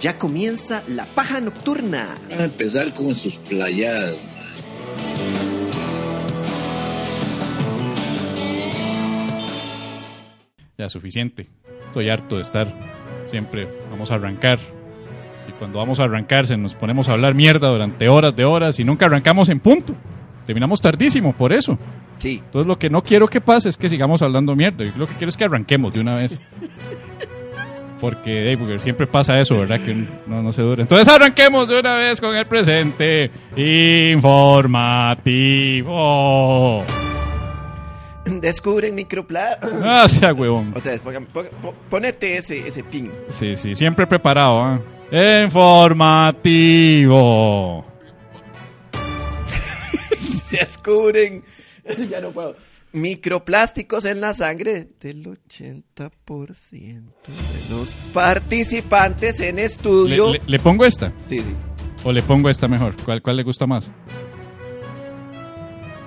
Ya comienza la paja nocturna. Van a empezar como en sus playadas. Ya, suficiente. Estoy harto de estar. Siempre vamos a arrancar. Y cuando vamos a arrancar, se nos ponemos a hablar mierda durante horas de horas y nunca arrancamos en punto. Terminamos tardísimo, por eso. Sí. Entonces, lo que no quiero que pase es que sigamos hablando mierda. Yo lo que quiero es que arranquemos de una vez. Porque, hey, porque siempre pasa eso, ¿verdad? Que no, no se dura. Entonces, arranquemos de una vez con el presente informativo. Descubren microplásticos. Ah, sea huevón. Otra vez, ponete ese, ese pin. Sí, sí, siempre preparado. ¿ah? Informativo. Descubren. ya no puedo. Microplásticos en la sangre del 80% de los participantes en ¿Le, estudio. le- le pongo esta? Sí, sí. ¿O le pongo esta mejor? ¿Cuál, cuál le gusta más?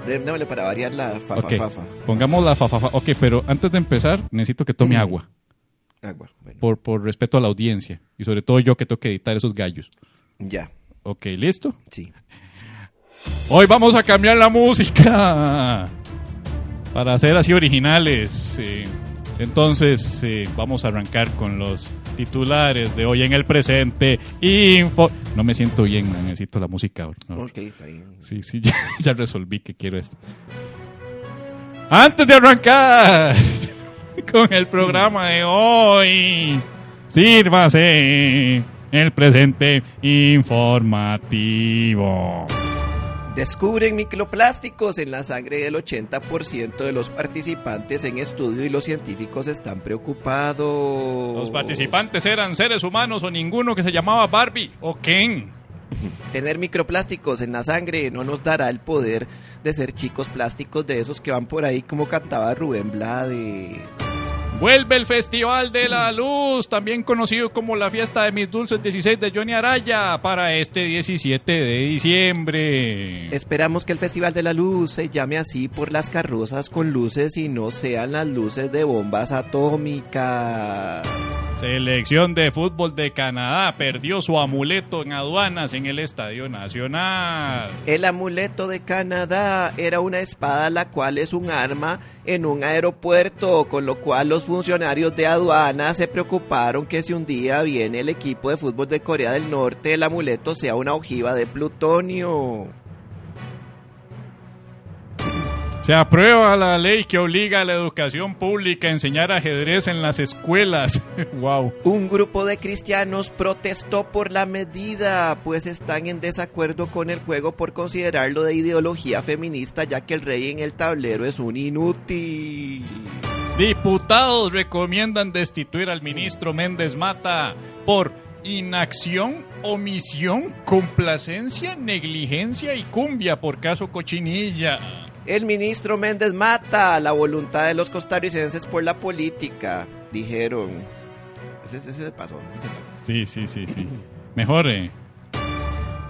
Démosle para variar la fafa fafa. Pongamos la fafafa. Ok, pero antes de empezar, necesito que tome agua. Agua. Bueno, Por, por respeto a la audiencia. Y sobre todo yo que tengo que editar esos gallos. ya. Ok, ¿listo? Sí. Hoy vamos a cambiar la música para ser así originales. eh. Entonces, eh, vamos a arrancar con los titulares de hoy en el presente. Info. No me siento bien, man, necesito la música. ahora. No. Ok, está bien. Sí, sí, ya, ya resolví que quiero esto. Antes de arrancar con el programa de hoy, sírvase el presente informativo. Descubren microplásticos en la sangre del 80% de los participantes en estudio y los científicos están preocupados. Los participantes eran seres humanos o ninguno que se llamaba Barbie o Ken. Tener microplásticos en la sangre no nos dará el poder de ser chicos plásticos de esos que van por ahí como cantaba Rubén Blades. Vuelve el Festival de la Luz, también conocido como la Fiesta de Mis Dulces 16 de Johnny Araya, para este 17 de diciembre. Esperamos que el Festival de la Luz se llame así por las carrozas con luces y no sean las luces de bombas atómicas. Selección de fútbol de Canadá perdió su amuleto en aduanas en el Estadio Nacional. El amuleto de Canadá era una espada la cual es un arma en un aeropuerto, con lo cual los funcionarios de aduana se preocuparon que si un día viene el equipo de fútbol de Corea del Norte, el amuleto sea una ojiva de plutonio. Se aprueba la ley que obliga a la educación pública a enseñar ajedrez en las escuelas. wow. Un grupo de cristianos protestó por la medida, pues están en desacuerdo con el juego por considerarlo de ideología feminista, ya que el rey en el tablero es un inútil. Diputados recomiendan destituir al ministro Méndez Mata por inacción, omisión, complacencia, negligencia y cumbia por caso cochinilla. El ministro Méndez mata la voluntad de los costarricenses por la política, dijeron. Ese, ese se pasó. ese. Sí, sí, sí, sí. Mejor, eh.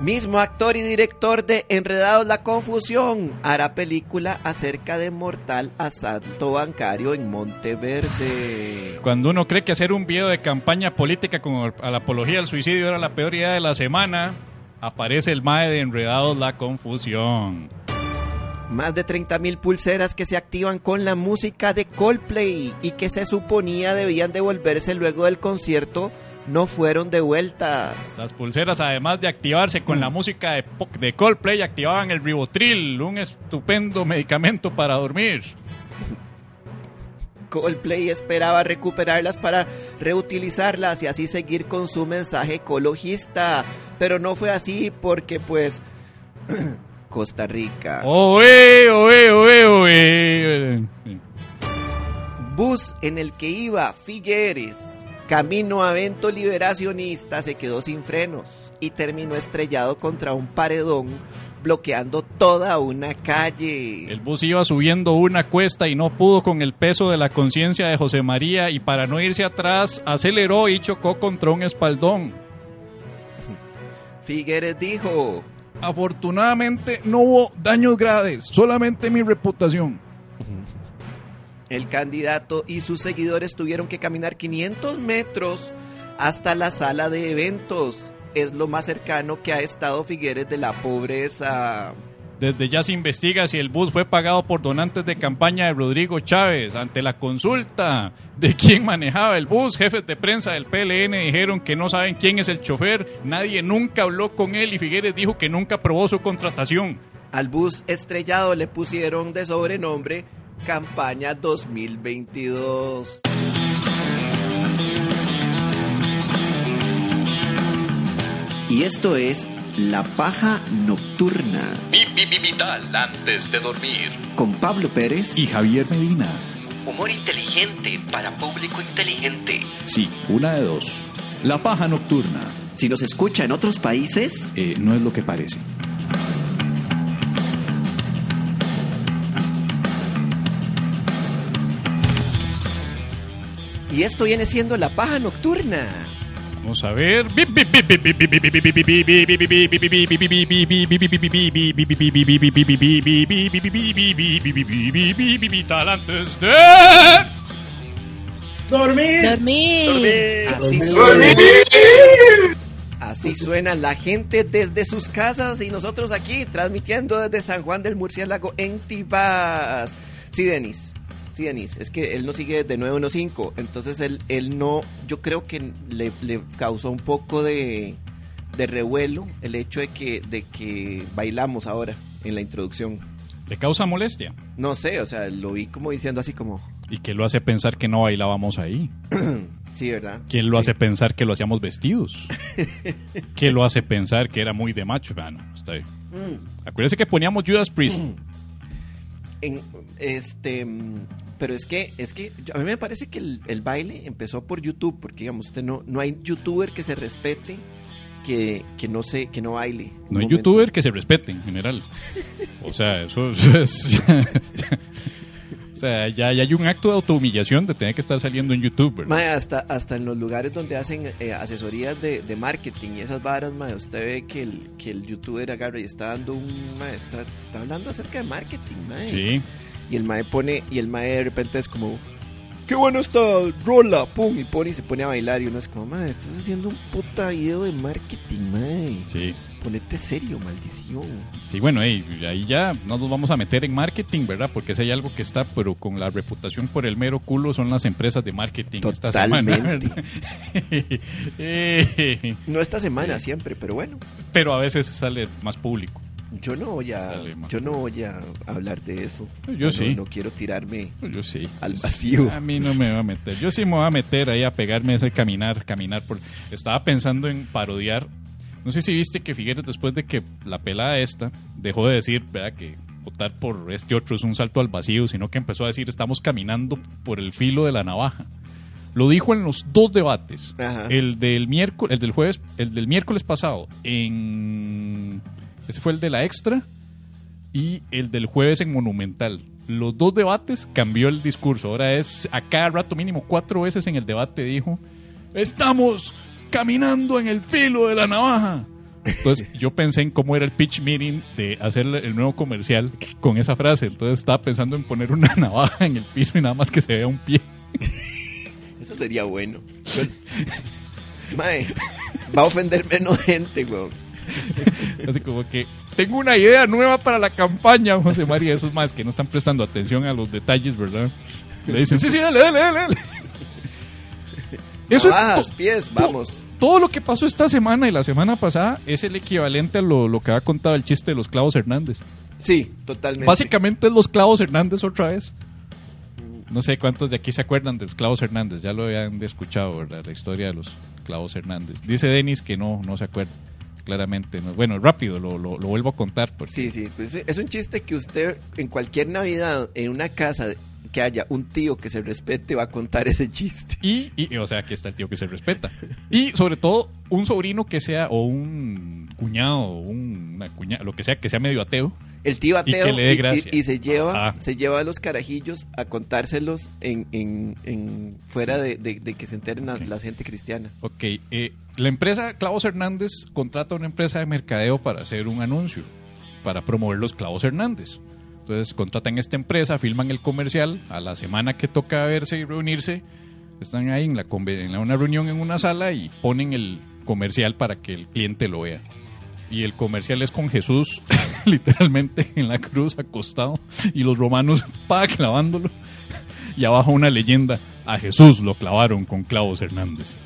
Mismo actor y director de Enredados la Confusión hará película acerca de mortal asalto bancario en Monteverde. Cuando uno cree que hacer un video de campaña política con a la apología del suicidio era la peor idea de la semana, aparece el MAE de Enredados la Confusión. Más de 30.000 pulseras que se activan con la música de Coldplay y que se suponía debían devolverse luego del concierto no fueron devueltas. Las pulseras, además de activarse con la música de, Coldplay, activaban el ribotril, un estupendo medicamento para dormir. Coldplay esperaba recuperarlas para reutilizarlas y así seguir con su mensaje ecologista, pero no fue así porque pues Costa Rica. ¡Oe, oe, oe, oe! Bus en el que iba Figueres, camino a evento liberacionista, se quedó sin frenos y terminó estrellado contra un paredón, bloqueando toda una calle. El bus iba subiendo una cuesta y no pudo con el peso de la conciencia de José María y para no irse atrás aceleró y chocó contra un espaldón. Figueres dijo, Afortunadamente no hubo daños graves, solamente mi reputación. el candidato y sus seguidores tuvieron que caminar 500 metros hasta la sala de eventos. Es lo más cercano que ha estado Figueres de la pobreza. Desde ya se investiga si el bus fue pagado por donantes de campaña de Rodrigo Chávez. Ante la consulta de quién manejaba el bus, jefes de prensa del PLN dijeron que no saben quién es el chofer. Nadie nunca habló con él y Figueres dijo que nunca aprobó su contratación. Al bus estrellado le pusieron de sobrenombre Campaña 2022. Y esto es La Paja Nocturna Vital antes de dormir. con Pablo Pérez y Javier Medina. Humor inteligente para público inteligente. Sí, una de dos. La paja nocturna Si nos escucha en otros países, eh, no es lo que parece. y esto viene siendo La Paja Nocturna. Vamos a ver. Vital antes de Dormir. Así suena. Así suena la gente desde sus casas y nosotros aquí transmitiendo desde San Juan del Murciélago en Tibás. Sí, Denis. Denis. Es que él no sigue de 915. Entonces él, él no. Yo creo que le, le causó un poco de, de revuelo el hecho de que, de que bailamos ahora en la introducción. ¿Le causa molestia? No sé, o sea, lo vi como diciendo así como. ¿Y qué lo hace pensar que no bailábamos ahí? Sí, ¿verdad? ¿Quién lo Sí. hace pensar que lo hacíamos vestidos? ¿Quién lo hace pensar que era muy de macho? Bueno, está bien. Mm. Acuérdese que poníamos Judas Priest. En, este, mm, pero es que, es que a mí me parece que el, el baile empezó por YouTube, porque digamos, usted no, no hay youtuber que se respete que, que no se, que no baile. No hay momento. youtuber que se respete en general. O sea, eso, eso es... o sea, ya, ya hay un acto de autohumillación de tener que estar saliendo en YouTube, ¿verdad? Mae, hasta, hasta en los lugares donde hacen eh, asesorías de, de marketing y esas varas, mae, usted ve que el, que el youtuber agarra y está dando un, mae, está, está hablando acerca de marketing, mae. Sí. Y el mae pone, y el mae de repente es como, qué bueno está, rola, pum, y pone y se pone a bailar y uno es como, mae, estás haciendo un puta video de marketing, mae. Sí. Ponete serio, maldición. Sí, bueno, ahí ya no nos vamos a meter en marketing, ¿verdad? Porque si hay algo que está, pero con la reputación por el mero culo son las empresas de marketing esta semana. Totalmente. Eh, No esta semana siempre, pero bueno, pero a veces sale más público. Yo no voy a, yo no voy a hablar de eso. Yo No, sí. No quiero tirarme Yo sí. al vacío. A mí no me va a meter. Yo sí me voy a meter ahí a pegarme ese caminar, caminar. Por... Estaba pensando en parodiar. No sé si viste que Figueres, después de que la pelada esta dejó de decir, ¿verdad? Que votar por este otro es un salto al vacío, sino que empezó a decir, estamos caminando por el filo de la navaja. Lo dijo en los dos debates. Ajá. El del miércoles, el del jueves, el del miércoles pasado en ese fue el de la extra y el del jueves en Monumental. Los dos debates cambió el discurso. Ahora es a cada rato, mínimo cuatro veces en el debate dijo: Estamos caminando en el filo de la navaja. Entonces yo pensé en cómo era el pitch meeting de hacer el nuevo comercial con esa frase. Entonces estaba pensando en poner una navaja en el piso y nada más que se vea un pie. Eso sería bueno. Mae, va a ofender menos gente, weón. Así como que tengo una idea nueva para la campaña, José María. Esos más que no están prestando atención a los detalles, ¿verdad? Le dicen, sí, sí, dale, dale, dale. dale". Eso es Navajas, to- pies, vamos. todo lo que pasó esta semana y la semana pasada es el equivalente a lo, lo que ha contado el chiste de los clavos Hernández. Sí, totalmente. Básicamente es los clavos Hernández otra vez. No sé cuántos de aquí se acuerdan de los clavos Hernández. Ya lo habían escuchado, ¿verdad? La historia de los clavos Hernández. Dice Denis que no, no se acuerda. Claramente. no. Bueno, rápido, lo, lo, lo vuelvo a contar. Porque Sí, sí, pues es un chiste que usted en cualquier Navidad en una casa que haya un tío que se respete va a contar ese chiste. Y, y, o sea, aquí está el tío que se respeta. Y sobre todo, un sobrino que sea, o un cuñado, o un, una cuñada, lo que sea, que sea medio ateo. El tío ateo que le dé y- y- y, se lleva Ajá. se lleva a los carajillos a contárselos en, en, en- fuera de, de- de que se enteren la gente cristiana. Ok, eh, la empresa Clavos Hernández contrata a una empresa de mercadeo para hacer un anuncio, para promover los Clavos Hernández. Entonces contratan esta empresa, filman el comercial, a la semana que toca verse y reunirse, Están ahí en, una reunión en una sala y ponen el comercial para que el cliente lo vea. Y el comercial es con Jesús, literalmente en la cruz acostado, y los romanos pa clavándolo. Y abajo una leyenda: A Jesús lo clavaron con clavos Hernández.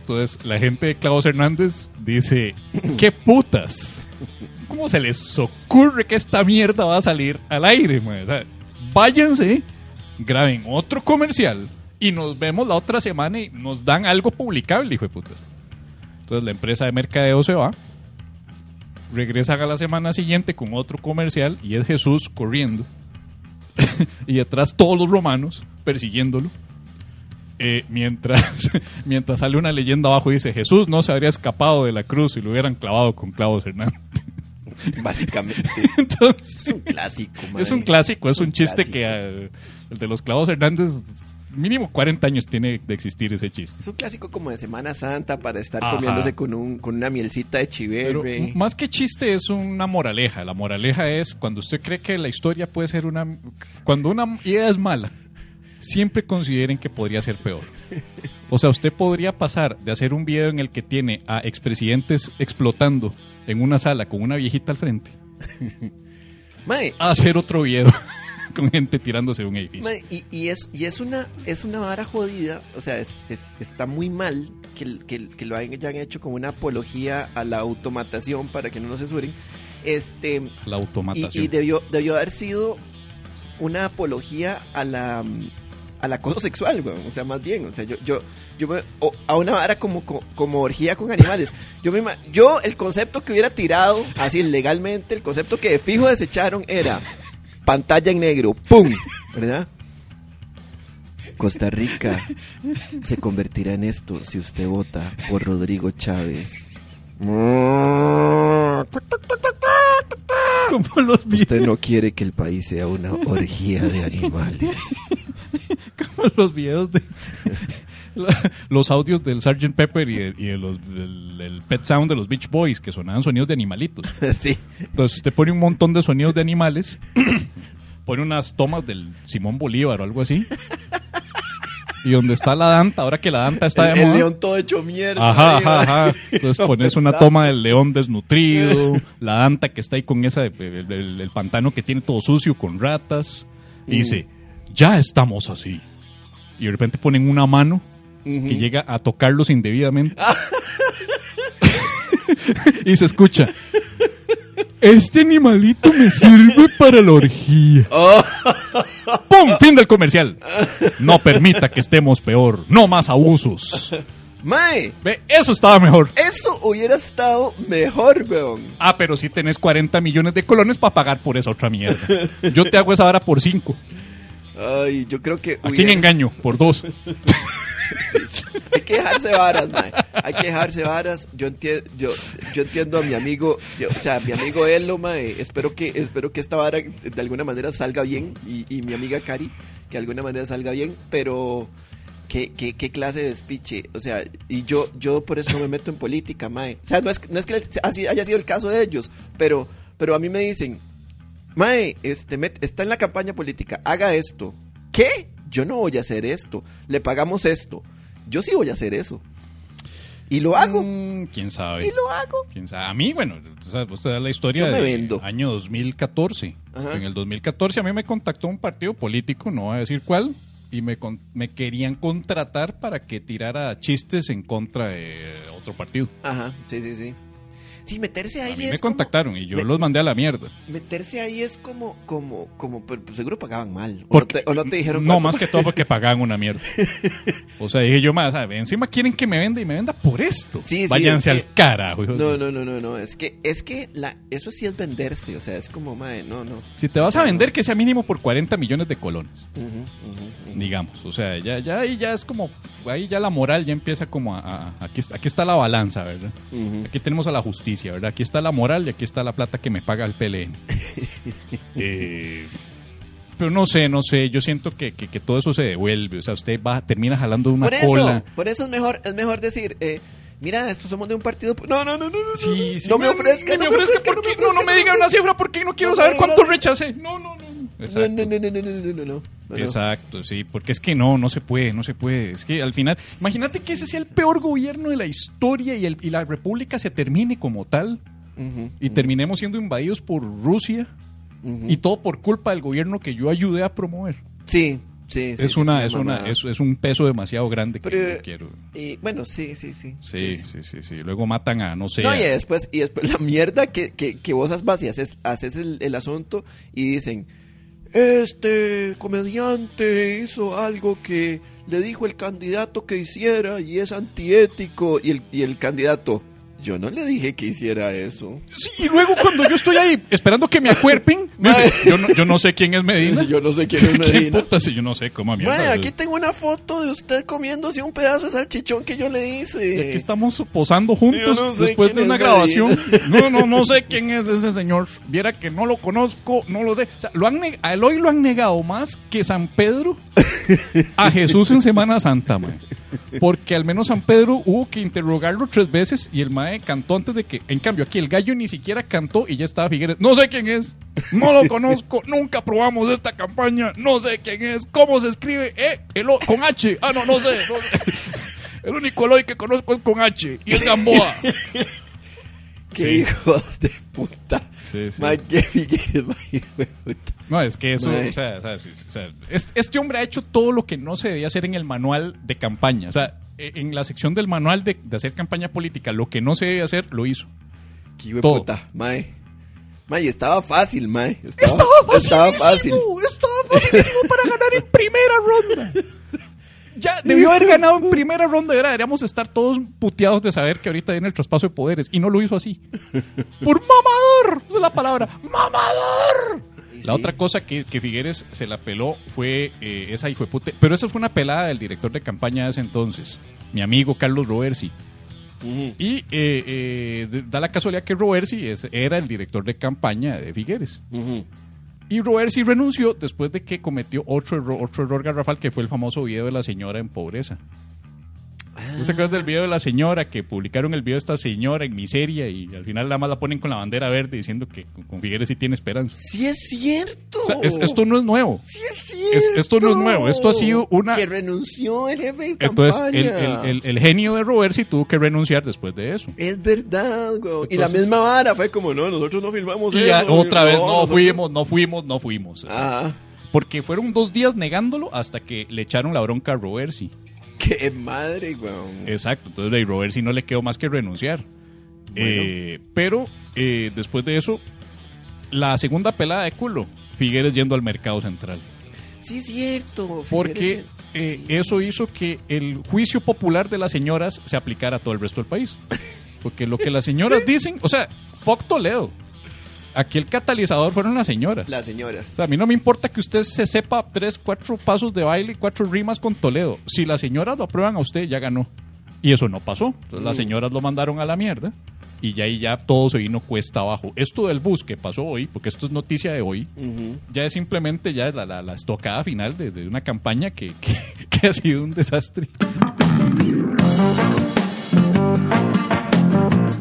Entonces la gente de Clavos Hernández dice: ¿Qué putas? ¿Cómo se les ocurre que esta mierda va a salir al aire? O sea, váyanse, graben otro comercial y nos vemos la otra semana y nos dan algo publicable, hijo de putas. Entonces la empresa de mercadeo se va, regresa a la semana siguiente con otro comercial y es Jesús corriendo. y detrás todos los romanos persiguiéndolo. Eh, mientras, mientras sale una leyenda abajo y dice Jesús no se habría escapado de la cruz si lo hubieran clavado con clavos Hernández. Básicamente. Entonces, Es un clásico, es un clásico, es, un, chiste clásico. que eh, el de los clavos Hernández, mínimo 40 años tiene de existir ese chiste. Es un clásico como de Semana Santa para estar Ajá. comiéndose con, un, con una mielcita de Pero chiverre. m- más que chiste es una moraleja. La moraleja es cuando usted cree que la historia puede ser una... Cuando una idea es mala, siempre consideren que podría ser peor. O sea, usted podría pasar de hacer un video en el que tiene a expresidentes explotando en una sala con una viejita al frente a hacer otro video con gente tirándose de un edificio. y, y es, y es una es una vara jodida, o sea, es, es- está muy mal que, que, que lo hayan hecho como una apología a la automatación para que no nos censuren. Este, La y, automatación. y debió, debió haber sido una apología a la al acoso sexual. O sea, más bien, o sea, yo, yo, yo me- a una vara como, como, como orgía con animales. Yo me yo el concepto que hubiera tirado así legalmente, el concepto que de fijo desecharon era pantalla en negro, ¡pum! ¿Verdad? Costa Rica se convertirá en esto si usted vota por Rodrigo Chávez. Como los, Usted no quiere que el país sea una orgía de animales. como los videos de... los audios del Sgt. Pepper y, de- y de los, del, del Pet Sound de los Beach Boys que sonaban sonidos de animalitos. sí. Entonces usted pone un montón de sonidos de animales, pone unas tomas del Simón Bolívar o algo así. Y donde está la danta, ahora que la danta está el, de el moda. león todo hecho mierda. Ajá, ajá, ajá. Entonces ¿Dónde pones una toma del león desnutrido, la danta que está ahí con esa, el, el- el pantano que tiene todo sucio con ratas. Y dice, ya estamos así. Y de repente ponen una mano que llega a tocarlos indebidamente. y se escucha. Este animalito me sirve para la orgía. ¡Pum! Fin del comercial. No permita que estemos peor. No más abusos. Mae, Ve, eso estaba mejor. eso hubiera estado mejor, weón. Ah, pero si tenés 40 millones de colones para pagar por esa otra mierda. Yo te hago esa hora por 5. Ay, yo creo que ¿A quién hubiera- engaño? Por 2. hay que dejarse varas, mae. Hay que dejarse varas. Yo entiendo, yo, yo entiendo a mi amigo, yo- o sea, mi amigo Elo, mae. Espero que, espero que esta vara de alguna manera salga bien y, y mi amiga Cari que de alguna manera salga bien, pero ¿qué, qué, qué clase de despiche? O sea, y yo, yo por eso no me meto en política, mae. O sea, no es, no es que así haya sido el caso de ellos, pero, pero a mí me dicen, Mae, este, met- está en la campaña política, haga esto. ¿Qué? Yo no voy a hacer esto. Le pagamos esto. Yo sí voy a hacer eso. Y lo hago. Mm, ¿Quién sabe? Y lo hago. ¿Quién sabe? A mí, bueno, usted da la historia del año 2014. Ajá. En el 2014 a mí me contactó un partido político, no voy a decir cuál, y me, con- me querían contratar para que tirara chistes en contra de otro partido. Ají, sí, sí, sí. Sí, meterse ahí A mí es me como- contactaron y yo me- los mandé a la mierda. Meterse ahí es como, como, como, pero pues seguro pagaban mal. O, Porque- no, te, o no te dijeron No, cuánto más que todo porque pagaban una mierda. O sea, dije yo más, encima quieren que me venda y me venda por esto. Sí, sí, Váyanse es al carajo. hijos No, no, no, no, no. Es que, es que la, eso sí es venderse. O sea, es como, mae, no, no. Si te vas a vender, que sea mínimo por 40 millones de colones. Digamos. O sea, ya, ya ahí ya es como, ahí ya la moral ya empieza como a, a- aquí, está- aquí está la balanza, ¿verdad? Aquí tenemos a la justicia, ¿verdad? Aquí está la moral y aquí está la plata que me paga el PLN. Eh, pero no sé, no sé, yo siento que, que- que todo eso se devuelve, o sea, usted va, termina jalando una Por eso, cola. por eso es mejor, es mejor decir, eh, mira, estos somos de un partido. No, no, no, no, no. Sí, sí, no me ofrezca, no me no me ofrezca, ofrezca, porque no me no, no me ofrezca, diga una cifra porque no quiero saber cuánto rechacé. No, no, no. Exacto. No, no, no, no, no, ah, no. Exacto, sí, porque es que no, no se puede, no se puede. Es que al final, imagínate que ese sea el peor gobierno de la historia y, el, y la república se termine como tal y terminemos siendo invadidos por Rusia y todo por culpa del gobierno que yo ayudé a promover. Sí, Sí, sí, es, una, es, una, es, es, un peso demasiado grande que yo quiero. Y, bueno, sí, sí, sí. Sí, sí, sí, sí. Luego matan a, no sé. No, y después, y después la mierda que, que, que vos haces, haces el asunto y dicen, este comediante hizo algo que le dijo el candidato que hiciera y es antiético. Y el, y el candidato, yo no le dije que hiciera eso. Sí, y luego cuando yo estoy ahí esperando que me acuerpen, me dice, yo, no, yo no sé quién es Medina. Yo no sé quién es ¿Qué Medina. puta si yo no sé cómo mierda? Mae, aquí tengo una foto de usted comiéndose un pedazo de salchichón que yo le hice. Y aquí estamos posando juntos Yo no sé después de una grabación. No, no, no sé quién es ese señor. Viera que no lo conozco, no lo sé. O sea, lo han a Eloy lo han negado más que San Pedro a Jesús en Semana Santa, mae. Porque al menos San Pedro hubo que interrogarlo tres veces y el mae cantó antes de que. En cambio, aquí el gallo ni siquiera cantó y ya estaba Figueres. No sé quién es, no lo conozco, nunca probamos esta campaña, no sé quién es, cómo se escribe, eh, Elo- con H. Ah, no, no sé. no sé. El único Eloy que conozco es con H y es Gamboa. Qué Sí. hijo de puta. Sí, sí. Qué Figueres, hijo de puta. No, es que eso, o sea, o este hombre ha hecho todo lo que no se debía hacer en el manual de campaña. O sea, e- en la sección del manual de, de hacer campaña política, lo que no se debe hacer, lo hizo. Qué hijo de puta, mae. Mae, estaba fácil, mae. Estaba, estaba fácil. Estaba facilísimo para ganar en primera ronda. Ya debió haber ganado en primera ronda deberíamos estar todos puteados de saber que ahorita viene el traspaso de poderes. Y no lo hizo así. Por mamador. Esa es la palabra. Mamador. La sí. otra cosa que, que Figueres se la peló fue eh, esa hijo de puta. Pero esa fue una pelada del director de campaña de ese entonces, mi amigo Carlos Roversi. Y eh, eh, da la casualidad que Roversi era el director de campaña de Figueres. Ujú. Y Roversi renunció después de que cometió otro error, otro error garrafal que fue el famoso video de la señora en pobreza. ¿No se acuerdan del video de la señora que publicaron el video de esta señora en miseria y al final nada más la ponen con la bandera verde diciendo que con- con Figueres sí tiene esperanza? Sí es cierto. O sea, es- esto no es nuevo. Sí es cierto. es- esto no es nuevo, esto ha sido una- Que renunció el jefe de Entonces campaña. el, el- el- el genio de Roversi tuvo que renunciar después de eso. Es verdad, güey. Y la misma vara fue como, no, nosotros no filmamos Y eso. ya otra vez, no fuimos, no fuimos, no fuimos. O sea, Ah, Porque fueron dos días negándolo hasta que le echaron la bronca a Roversi. qué madre, güey. Exacto, entonces a Roversi no le quedó más que renunciar. Eh, pero eh, después de eso, la segunda pelada de culo, Figueres yendo al mercado central. Sí es cierto. Porque Fíjate. eh, eso hizo que el juicio popular de las señoras se aplicara a todo el resto del país. Porque lo que las señoras dicen, o sea, fuck Toledo. Aquí el catalizador fueron las señoras. Las señoras. O sea, a mí no me importa que usted se sepa tres, cuatro pasos de baile y cuatro rimas con Toledo. Si las señoras lo aprueban a usted, ya ganó. Y eso no pasó. Entonces las Mm. señoras lo mandaron a la mierda. Y ya ahí ya todo se vino cuesta abajo. Esto del bus que pasó hoy, porque esto es noticia de hoy, Ujú. ya es simplemente ya la, la, la estocada final de, de una campaña que, que- que ha sido un desastre.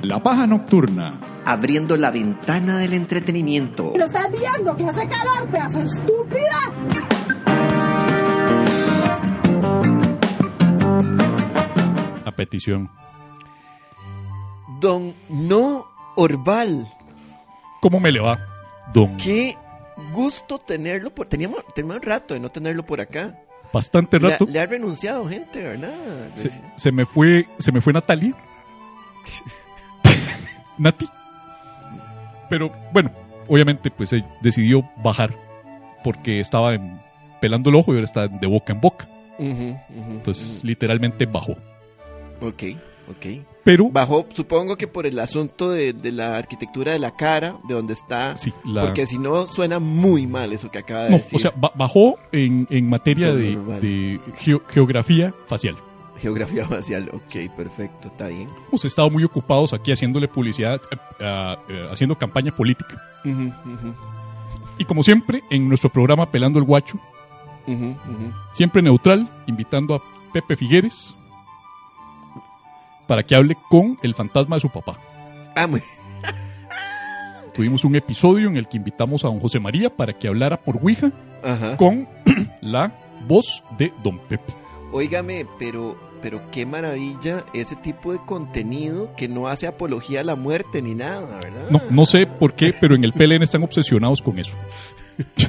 La paja nocturna. Abriendo la ventana del entretenimiento. ¿Lo estás viendo que hace calor, pedazo estúpida? A petición. Don No Orval. ¿Cómo me le va, don? Qué gusto tenerlo por... Teníamos, teníamos un rato de no tenerlo por acá. Bastante Le, rato. le ha renunciado gente, ¿verdad? Se, se me fue, se me fue Natalia. Nati. Pero bueno, obviamente pues eh, decidió bajar porque estaba en- pelando el ojo y ahora está de boca en boca. Entonces literalmente bajó. Ok, ok. Pero Bajó, supongo que por el asunto de, de la arquitectura de la cara, de donde está. sí, la- Porque si no, suena muy mal eso que acaba de no, decir. o sea, ba- bajó en, en materia No, no, de, vale. geografía facial. Geografía facial. Ok, perfecto, está bien. Hemos estado muy ocupados aquí haciéndole publicidad, eh, eh, haciendo campaña política. Y como siempre, en nuestro programa Pelando el Guacho, siempre neutral, invitando a Pepe Figueres para que hable con el fantasma de su papá. Ah, muy... tuvimos un episodio en el que invitamos a don José María para que hablara por Ouija Ajá. con la voz de don Pepe. Óigame, pero, pero qué maravilla ese tipo de contenido que no hace apología a la muerte ni nada, ¿verdad? No, no sé por qué, pero en el PLN están obsesionados con eso.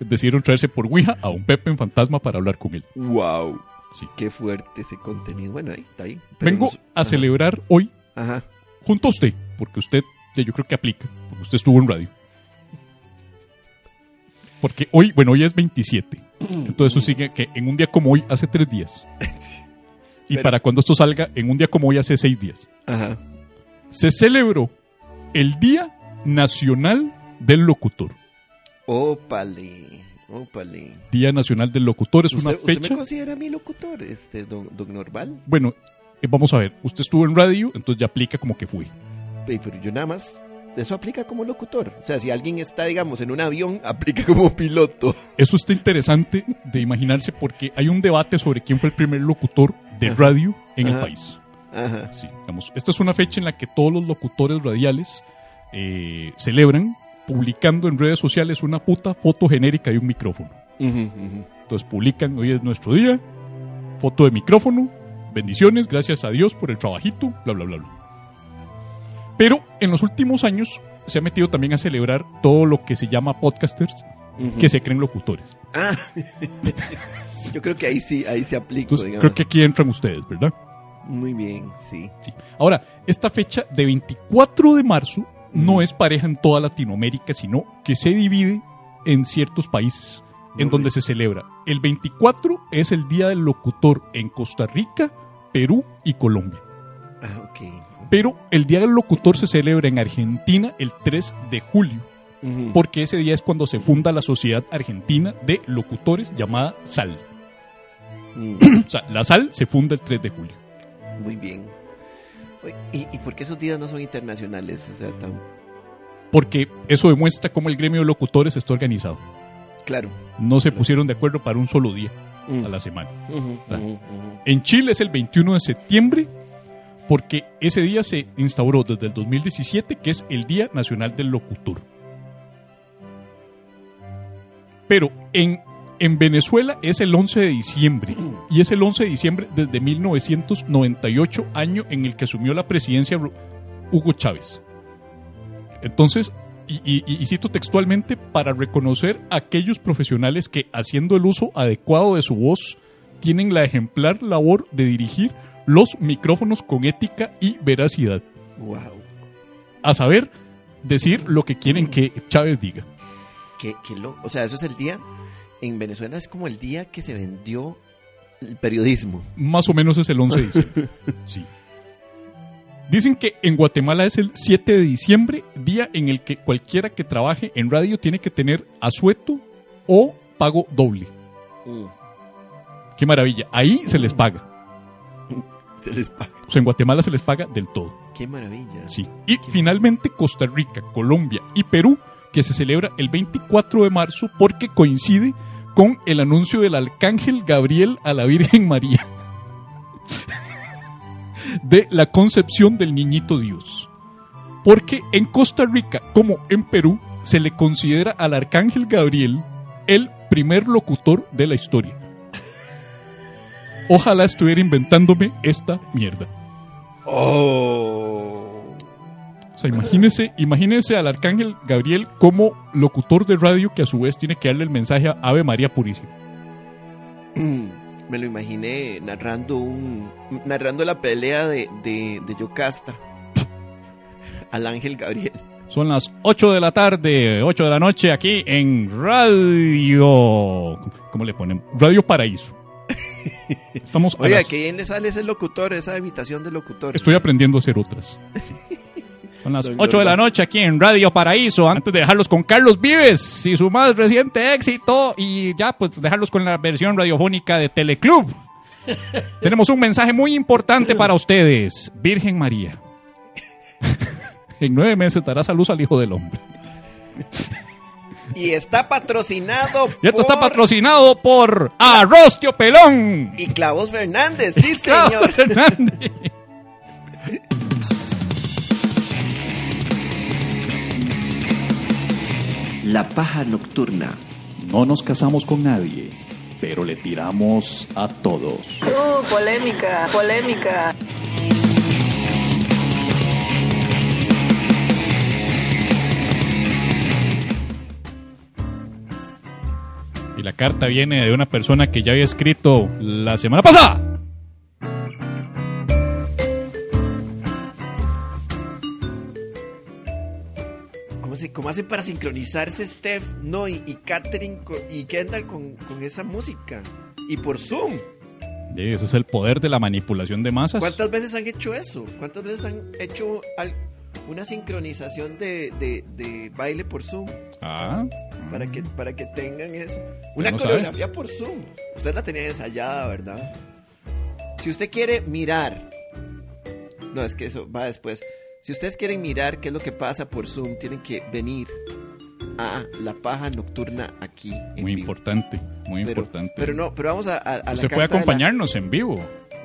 Decidieron traerse por Ouija a un Pepe en fantasma para hablar con él. Wow. Sí. Qué fuerte ese contenido. Bueno, ahí, está ahí. Pero Vengo nos- a celebrar hoy Ajá. junto a usted, porque usted, yo creo que aplica, porque usted estuvo en radio. Porque hoy, bueno, hoy es 27. Entonces eso sigue que en un día como hoy, hace tres días. Y Pero- para cuando esto salga, en un día como hoy, hace seis días. Ajá. Se celebró el Día Nacional del Locutor. Ópale. Ópale. Día Nacional del Locutor es una ¿Usted, usted fecha. me considera mi locutor, este, don, don Norval? Bueno, eh, vamos a ver, usted estuvo en radio, entonces ya aplica como que fui. Ey, Pero yo nada más. Eso aplica como locutor. O sea, si alguien está, digamos, en un avión, aplica como piloto. Eso está interesante de imaginarse porque hay un debate sobre quién fue el primer locutor de radio en el país. Ajá. Sí, digamos, esta es una fecha en la que todos los locutores radiales eh, celebran publicando en redes sociales una puta foto genérica de un micrófono. Entonces publican, hoy es nuestro día, foto de micrófono, bendiciones, gracias a Dios por el trabajito, bla, bla, bla, bla. Pero en los últimos años se ha metido también a celebrar todo lo que se llama podcasters, Ujú. que se creen locutores. Ah. Yo creo que ahí sí, ahí se aplica. Entonces digamos. creo que aquí entran ustedes, ¿verdad? Muy bien, sí. Sí. Ahora, esta fecha de 24 de marzo no es pareja en toda Latinoamérica, sino que se divide en ciertos países en Muy donde bien. se celebra. El 24 es el Día del Locutor en Costa Rica, Perú y Colombia. Ah, ok. Pero el Día del Locutor se celebra en Argentina el 3 de julio, porque ese día es cuando se funda la Sociedad Argentina de Locutores llamada SAL. Mm, O sea, la SAL se funda el 3 de julio. Muy bien. ¿Y, ¿Y por qué esos días no son internacionales? O sea, tan Porque eso demuestra cómo el gremio de locutores está organizado. claro. no se pusieron de acuerdo para un solo día Mm. a la semana. En Chile es el 21 de septiembre porque ese día se instauró desde el 2017 que es el Día Nacional del Locutor. Pero en, en Venezuela es el 11 de diciembre y es el 11 de diciembre desde 1998, año en el que asumió la presidencia Hugo Chávez. Entonces, y- y cito textualmente, para reconocer a aquellos profesionales que, haciendo el uso adecuado de su voz, tienen la ejemplar labor de dirigir los micrófonos con ética y veracidad. Wow. A saber, decir lo que quieren que Chávez diga. Qué, qué loco. O sea, eso es el día. En Venezuela es como el día que se vendió el periodismo. Más o menos es el 11 de diciembre. Sí. Dicen que en Guatemala es el 7 de diciembre, día en el que cualquiera que trabaje en radio tiene que tener asueto o pago doble. Mm. Qué maravilla. Ahí se les paga. Se les paga. O sea, en Guatemala se les paga del todo. Qué maravilla. Sí. Y finalmente Costa Rica, Colombia y Perú, que se celebra el 24 de marzo porque coincide con el anuncio del arcángel Gabriel a la Virgen María de la concepción del niñito Dios. Porque en Costa Rica, como en Perú, se le considera al arcángel Gabriel el primer locutor de la historia. Ojalá estuviera inventándome esta mierda. Oh. O sea, imagínese, imagínese al arcángel Gabriel como locutor de radio que a su vez tiene que darle el mensaje a Ave María Purísima. Mm, Me lo imaginé narrando un narrando la pelea de, de, de Yocasta al ángel Gabriel. Son las 8 de la tarde, 8 de la noche aquí en Radio. ¿Cómo le ponen? Radio Paraíso. Estamos Oiga, las- que bien le sale ese locutor, esa imitación de locutor. Estoy aprendiendo a hacer otras. Son las Don 8 de la noche aquí en Radio Paraíso. Antes de dejarlos con Carlos Vives y su más reciente éxito. Y ya, pues dejarlos con la versión radiofónica de Teleclub. Tenemos un mensaje muy importante para ustedes. Virgen María. en nueve meses darás a luz al Hijo del Hombre. Y está patrocinado Y esto está patrocinado por Arroz Pelón. Y Clavos Fernández, sí, señor. Clavos Fernández. La paja nocturna. No nos casamos con nadie, pero le tiramos a todos. Oh, polémica, polémica. Carta viene de una persona que ya había escrito la semana pasada. ¿Cómo, se, ¿Cómo hacen para sincronizarse Steph, no, y, co- y Kendall con, con esa música? Y por Zoom. Sí, ese es el poder de la manipulación de masas. ¿Cuántas veces han hecho eso? ¿Cuántas veces han hecho al- una sincronización de, de- de baile por Zoom? Ah, Para que, para que tengan eso. Una no coreografía por Zoom. Usted la tenía ensayada, ¿verdad? Si usted quiere mirar. No, es que eso va después. Si ustedes quieren mirar qué es lo que pasa por Zoom, tienen que venir a la paja nocturna aquí. en muy vivo. importante, muy Pero, importante. pero no, pero vamos a, a- a la Usted puede la- acompañarnos en vivo.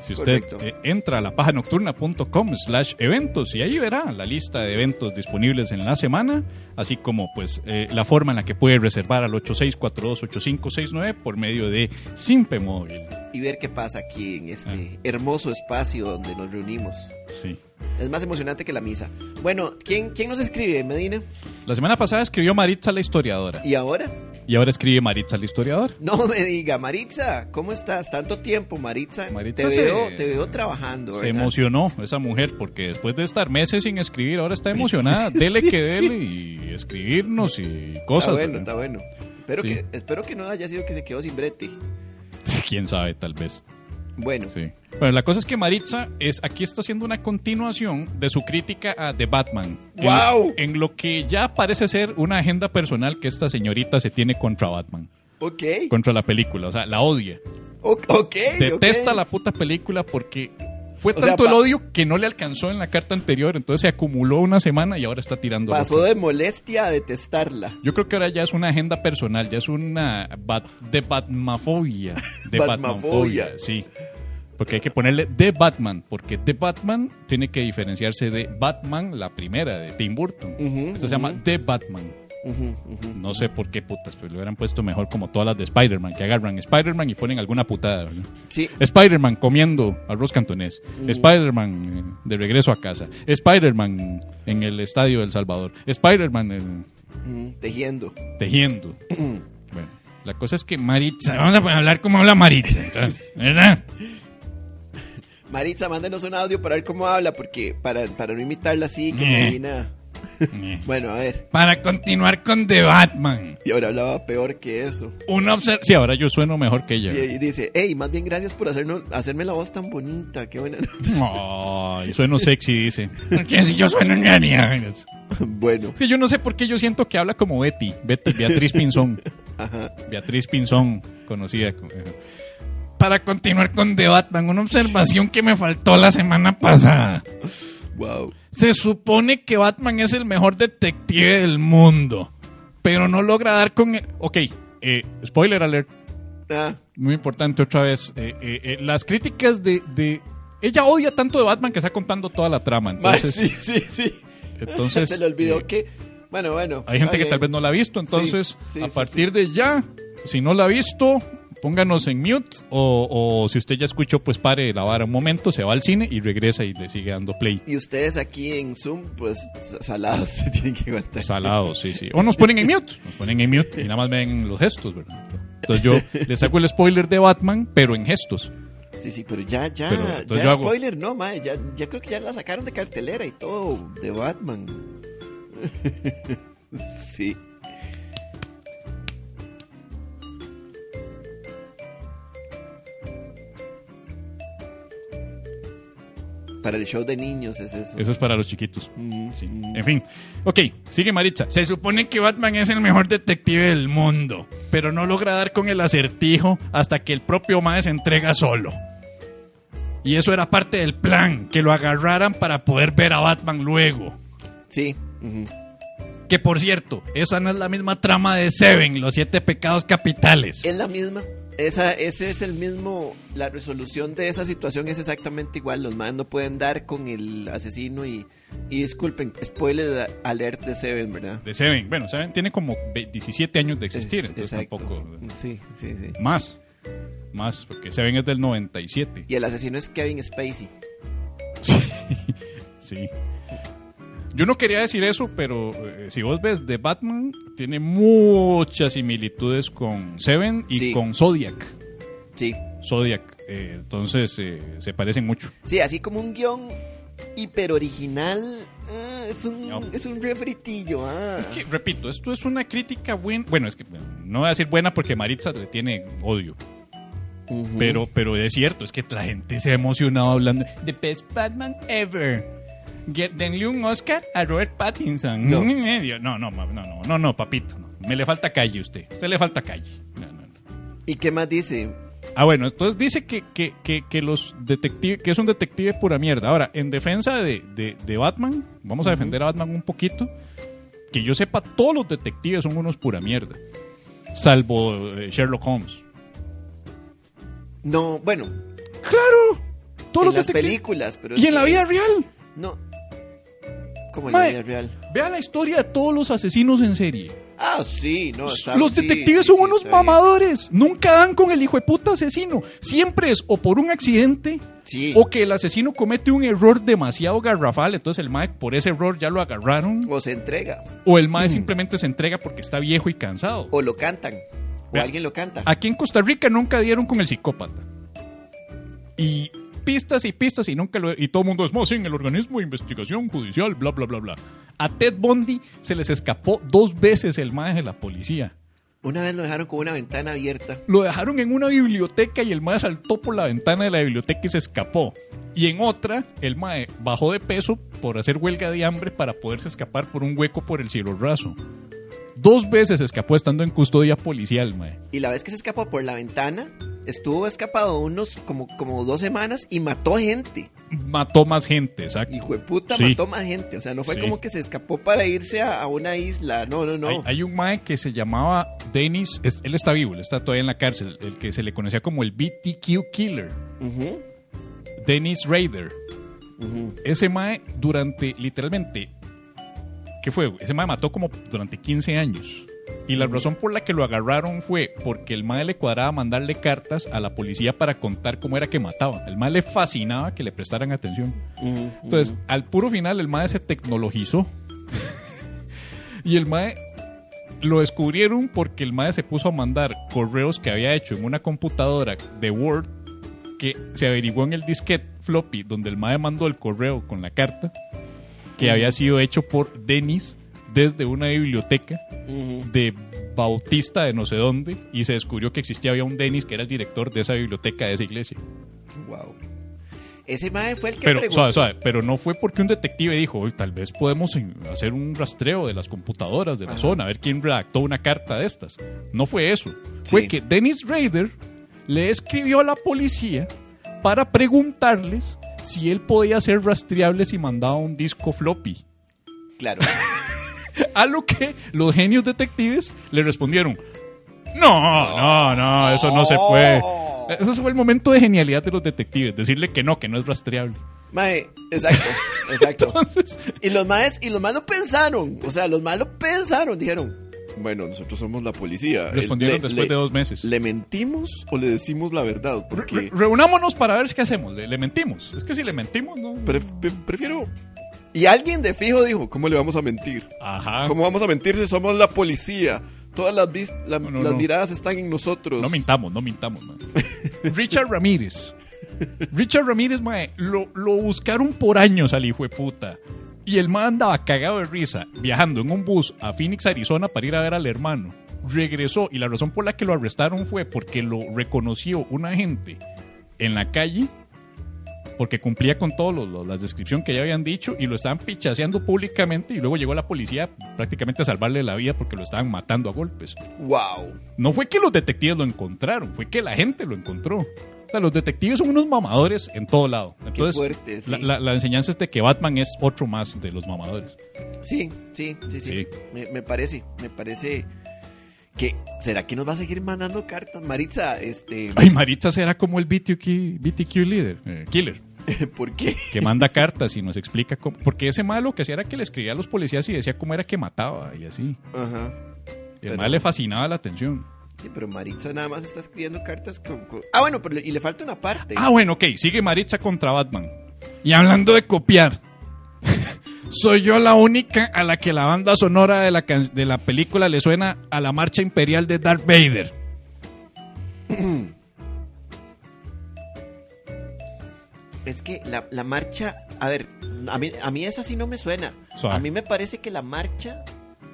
Si usted Correcto. eh, entra a la pajanocturna.com slash eventos y ahí verá la lista de eventos disponibles en la semana, así como pues eh, la forma en la que puede reservar al 86428569 por medio de Simpe Móvil. y ver qué pasa aquí en este Ah. hermoso espacio donde nos reunimos. Sí. Es más emocionante que la misa. Bueno, ¿quién, quién nos escribe, Medina? La semana pasada escribió Maritza la historiadora ¿Y ahora? Y ahora escribe Maritza la historiadora. No me diga, Maritza, ¿cómo estás? Tanto tiempo, Maritza. Maritza te, se- veo, te veo trabajando. Se ¿verdad? emocionó esa mujer porque después de estar meses sin escribir, ahora está emocionada. Dele que dele y escribirnos y cosas. Está bueno, ¿verdad? está bueno. Espero, Sí. que, espero que no haya sido que se quedó sin brete. Quién sabe, tal vez. Bueno, Sí. Bueno, la cosa es que Maritza es, aquí está haciendo una continuación de su crítica a The Batman. En- ¡Guau! En, lo que ya parece ser una agenda personal que esta señorita se tiene contra Batman, ok. contra la película. O sea, la odia. Ok. Detesta la puta película porque fue O sea, tanto el odio que no le alcanzó en la carta anterior. Entonces se acumuló una semana y ahora está tirando. Pasó loco. de molestia a detestarla. Yo creo que ahora ya es una agenda personal, ya es una bat- de Batmafobia. De. Batmafobia, sí. Porque hay que ponerle The Batman, porque The Batman tiene que diferenciarse de Batman, la primera, de Tim Burton. Esta se llama. The Batman. No sé por qué putas, pero le hubieran puesto mejor como todas las de Spider-Man, que agarran Spider-Man y ponen alguna putada. ¿verdad? Sí. Spider-Man comiendo arroz cantonés. Spider-Man eh, de regreso a casa. Spider-Man en el estadio del Salvador. Spider-Man eh, Mm, tejiendo. tejiendo. bueno, la cosa es que Maritza, vamos a hablar como habla Maritza, entonces, ¿verdad? Maritza, mándenos un audio para ver cómo habla, porque para, para no imitarla así, que Eh. Medina. Bueno, a ver. Para continuar con The Batman. Y ahora hablaba peor que eso. Una obser- Sí, ahora yo sueno mejor que ella. Sí, y dice, hey, más bien gracias por hacernos, hacerme la voz tan bonita, qué buena. Ay, sueno sexy, dice. Porque si yo sueno ñaña. bueno, Sí, yo no sé por qué yo siento que habla como Betty. Betty Beatriz Pinzón. ajá. Beatriz Pinzón, conocida. como- Para continuar con The Batman, una observación que me faltó la semana pasada. Wow. Se supone que Batman es el mejor detective del mundo, pero no logra dar con... el- Ok, eh, spoiler alert, Ah, muy importante otra vez. eh, eh, las críticas de, de- Ella odia tanto de Batman que está contando toda la trama. ma, Entonces, sí, sí, sí. entonces Se le olvidó que. Bueno, bueno. hay gente que tal vez no la ha visto, entonces Sí, sí, a sí, partir de ya, si no la ha visto, pónganos en mute o, o si usted ya escuchó, pues pare la vara un momento, se va al cine y regresa y le sigue dando play. Y ustedes aquí en Zoom, pues salados se tienen que aguantar. Salado, sí, sí. O nos ponen en mute, nos ponen en mute y nada más ven los gestos, ¿verdad? Entonces yo les hago el spoiler de Batman, pero en gestos. Sí, sí, pero ya, ya, Pero, ya yo hago- spoiler, no, ma, ya, ya creo que ya la sacaron de cartelera y todo de Batman. sí. Para el show de niños es eso. Eso es para los chiquitos. Ujú, Sí. ujú. En fin. Ok, sigue Maritza. Se supone que Batman es el mejor detective del mundo, pero no logra dar con el acertijo hasta que el propio Mae se entrega solo. Y eso era parte del plan, que lo agarraran para poder ver a Batman luego. Sí. ujú. Que por cierto, esa no es la misma trama de Seven, los siete pecados capitales. Es la misma. Esa, ese es el mismo. La resolución de esa situación es exactamente igual. Los más no pueden dar con el asesino y. Y disculpen, spoiler alert de Seven, ¿verdad? De Seven. Bueno, Seven tiene como ve- 17 años de existir, Es- entonces exacto. tampoco. Sí, sí, sí. Más. Más, porque Seven es del 97. Y el asesino es Kevin Spacey. Sí. Yo no quería decir eso, pero eh, si vos ves The Batman, tiene muchas similitudes con Seven y Sí. con Zodiac. Sí. Zodiac. eh, entonces eh, se parecen mucho. Sí, así como un guion hiper original. ah, es, un, No. es un refritillo. Ah. Es que, repito, esto es una crítica buena. Bueno, es que no voy a decir buena porque Maritza le tiene odio. Ujú. Pero, pero es cierto, es que la gente se ha emocionado hablando. The best Batman ever. Denle un Oscar a Robert Pattinson. No. No, no, ma- no, no, no, no, papito. no. Me le falta calle a usted. usted le falta calle. No, no, no. ¿Y qué más dice? Ah, bueno, entonces dice que, que, que, que los detectives, que es un detective pura mierda. Ahora, en defensa de, de, de Batman, vamos a defender a Batman un poquito. Que yo sepa, todos los detectives son unos pura mierda. Salvo eh, Sherlock Holmes. No, bueno, ¡Claro! Todos en los las detectives- películas, pero. Y en la vida real. No. Como en la vida real. Vea la historia de todos los asesinos en serie. Ah, sí, no. está- los detectives sí, son sí, unos bien. mamadores. Nunca dan con el hijo de puta asesino. Siempre es o por un accidente Sí. o que el asesino comete un error demasiado garrafal. Entonces el mae por ese error ya lo agarraron. O se entrega. O el mae simplemente se entrega porque está viejo y cansado. O lo cantan. O Vea. alguien lo canta. Aquí en Costa Rica nunca dieron con el psicópata. Y pistas y pistas y nunca lo... Y todo el mundo es más en el organismo de investigación judicial, bla, bla, bla, bla. A Ted Bundy se les escapó dos veces el mae de la policía. Una vez lo dejaron con una ventana abierta. Lo dejaron en una biblioteca y el mae saltó por la ventana de la biblioteca y se escapó. Y en otra, el mae bajó de peso por hacer huelga de hambre para poderse escapar por un hueco por el cielo raso. Dos veces se escapó estando en custodia policial, mae. Y la vez que se escapó por la ventana, estuvo escapado unos como, como dos semanas y mató gente. Mató más gente, exacto. Hijo de puta, Sí. mató más gente. O sea, no fue Sí. como que se escapó para irse a, a una isla. No, no, no. Hay, hay un mae que se llamaba Dennis, es- él está vivo, él está todavía en la cárcel, el que se le conocía como el BTQ Killer, Ujú, Dennis Rader. ujú. Ese mae durante, literalmente, ¿qué fue? Ese mae mató como durante 15 años. Y la razón por la que lo agarraron fue porque el mae le cuadraba mandarle cartas a la policía para contar cómo era que mataba. El mae le fascinaba que le prestaran atención. Entonces, al puro final, el MAE se tecnologizó. y el MAE lo descubrieron porque el MAE se puso a mandar correos que había hecho en una computadora de Word que se averiguó en el disquete floppy donde el MAE mandó el correo con la carta que había sido hecho por Dennis desde una biblioteca de Bautista de no sé dónde y se descubrió que existía había un Dennis que era el director de esa biblioteca de esa iglesia. Wow. Ese mae fue el que Pero, preguntó. pero no fue porque un detective dijo, "Oye, tal vez podemos hacer un rastreo de las computadoras de la Ajá. zona, a ver quién redactó una carta de estas. No fue eso. Fue que Dennis Rader le escribió a la policía para preguntarles si él podía ser rastreable si mandaba un disco floppy. Claro. A lo que los genios detectives le respondieron, no, no, no, eso no se puede. Ese fue el momento de genialidad de los detectives, decirle que no, que no es rastreable. Mae, exacto, exacto. Entonces, Y los maes, y los maes lo pensaron. O sea, los maes lo pensaron. Dijeron, bueno, nosotros somos la policía. respondieron Le- después le- de dos meses. ¿Le mentimos o le decimos la verdad? Porque re- reunámonos para ver qué hacemos. ¿Le, le mentimos? Es que si le mentimos, no. pref- pre- prefiero... Y alguien de fijo dijo, ¿cómo le vamos a mentir? Ajá. ¿Cómo vamos a mentir si somos la policía? Todas las, vis- la- No, no, las no. miradas están en nosotros. No mintamos, no mintamos. man. Richard Ramírez. Richard Ramírez, mae, lo, lo buscaron por años al hijo de puta. Y el mae andaba cagado de risa, viajando en un bus a Phoenix, Arizona, para ir a ver al hermano. Regresó y la razón por la que lo arrestaron fue porque lo reconoció un agente en la calle porque cumplía con todas las descripciones que ya habían dicho y lo estaban pichaseando públicamente y luego llegó la policía prácticamente a salvarle la vida porque lo estaban matando a golpes. Wow. No fue que los detectives lo encontraron, fue que la gente lo encontró. O sea, los detectives son unos mamadores en todo lado. Entonces, fuerte, sí. la, la- la enseñanza es de que Batman es otro más de los mamadores. Sí, sí, sí, sí. Sí. Me, me parece, me parece que... ¿Será que nos va a seguir mandando cartas, Maritza? Este... Ay, Maritza será como el BTQ, BTQ líder, eh, killer, ¿Por qué? que manda cartas y nos explica cómo. Porque ese malo que hacía era que le escribía a los policías y decía cómo era que mataba y así. Ajá. Y Pero- además le fascinaba la atención. Sí, pero Maritza nada más está escribiendo cartas con... con- Ah, bueno, pero le- y le falta una parte. Ah, bueno, ok, sigue Maritza contra Batman. Y hablando de copiar, soy yo la única a la que la banda sonora de la, de la película le suena a la marcha imperial de Darth Vader. Es que la, la marcha... A ver, a mí, a mí esa sí no me suena. Suave. A mí me parece que la marcha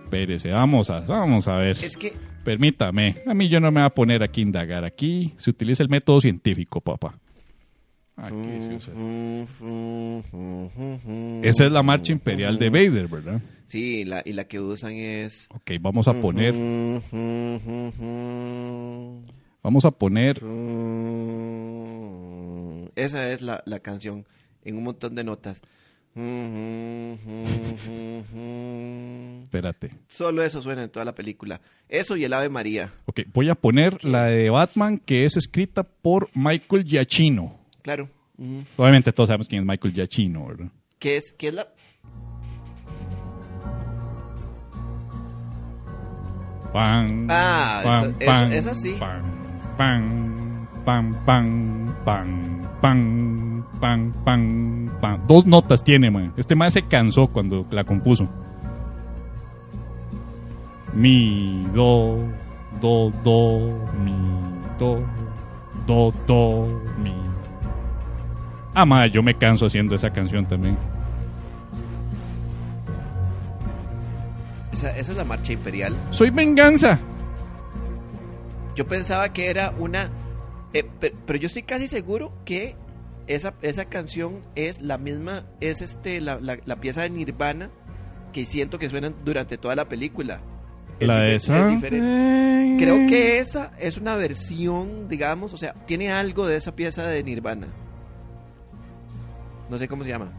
Espérese, vamos a, vamos a ver. es que... Permítame, a mí yo no me voy a poner aquí a indagar. Aquí se utiliza el método científico, papá. Aquí se usa. Esa es la marcha imperial de Vader, ¿verdad? Sí, la, y la que usan es... Ok, vamos a poner, vamos a poner, Esa es la, la canción en un montón de notas. espérate. Solo eso suena en toda la película. Eso y el Ave María. Ok, voy a poner la de Batman que es escrita por Michael Giacchino. Claro. Obviamente todos sabemos quién es Michael Giacchino, ¿verdad? ¿Qué es, qué es la...? Pan, Ah, pan, esa- pan, esa- esa sí. Pan, pan, pan, pan, pan, pan, pan, pan, pan. Dos notas tiene, man. Este man se cansó cuando la compuso. Mi, do, do, do, mi, do, do, do, mi. Ah, ma, yo me canso haciendo esa canción también. Esa, esa es la marcha imperial. Soy venganza. Yo pensaba que era una... eh, pe- pero, yo estoy casi seguro que esa, esa canción es la misma, es este la, la- la pieza de Nirvana que siento que suenan durante toda la película. La de es esa. Creo que esa es una versión, digamos, o sea, tiene algo de esa pieza de Nirvana. No sé cómo se llama.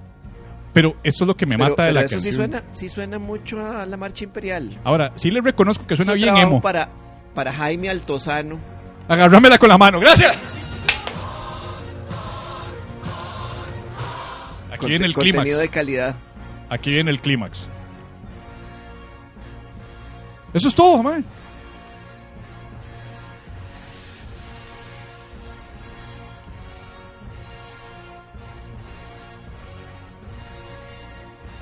Pero esto es lo que me pero mata de la eso sí canción. suena, sí suena mucho a la marcha imperial. Ahora, sí le reconozco que suena Es un bien emo. para, para Jaime Altozano. Agárramela con la mano, gracias. Aquí Conte- viene el contenido clímax. de calidad. Aquí viene el clímax. Eso es todo, man.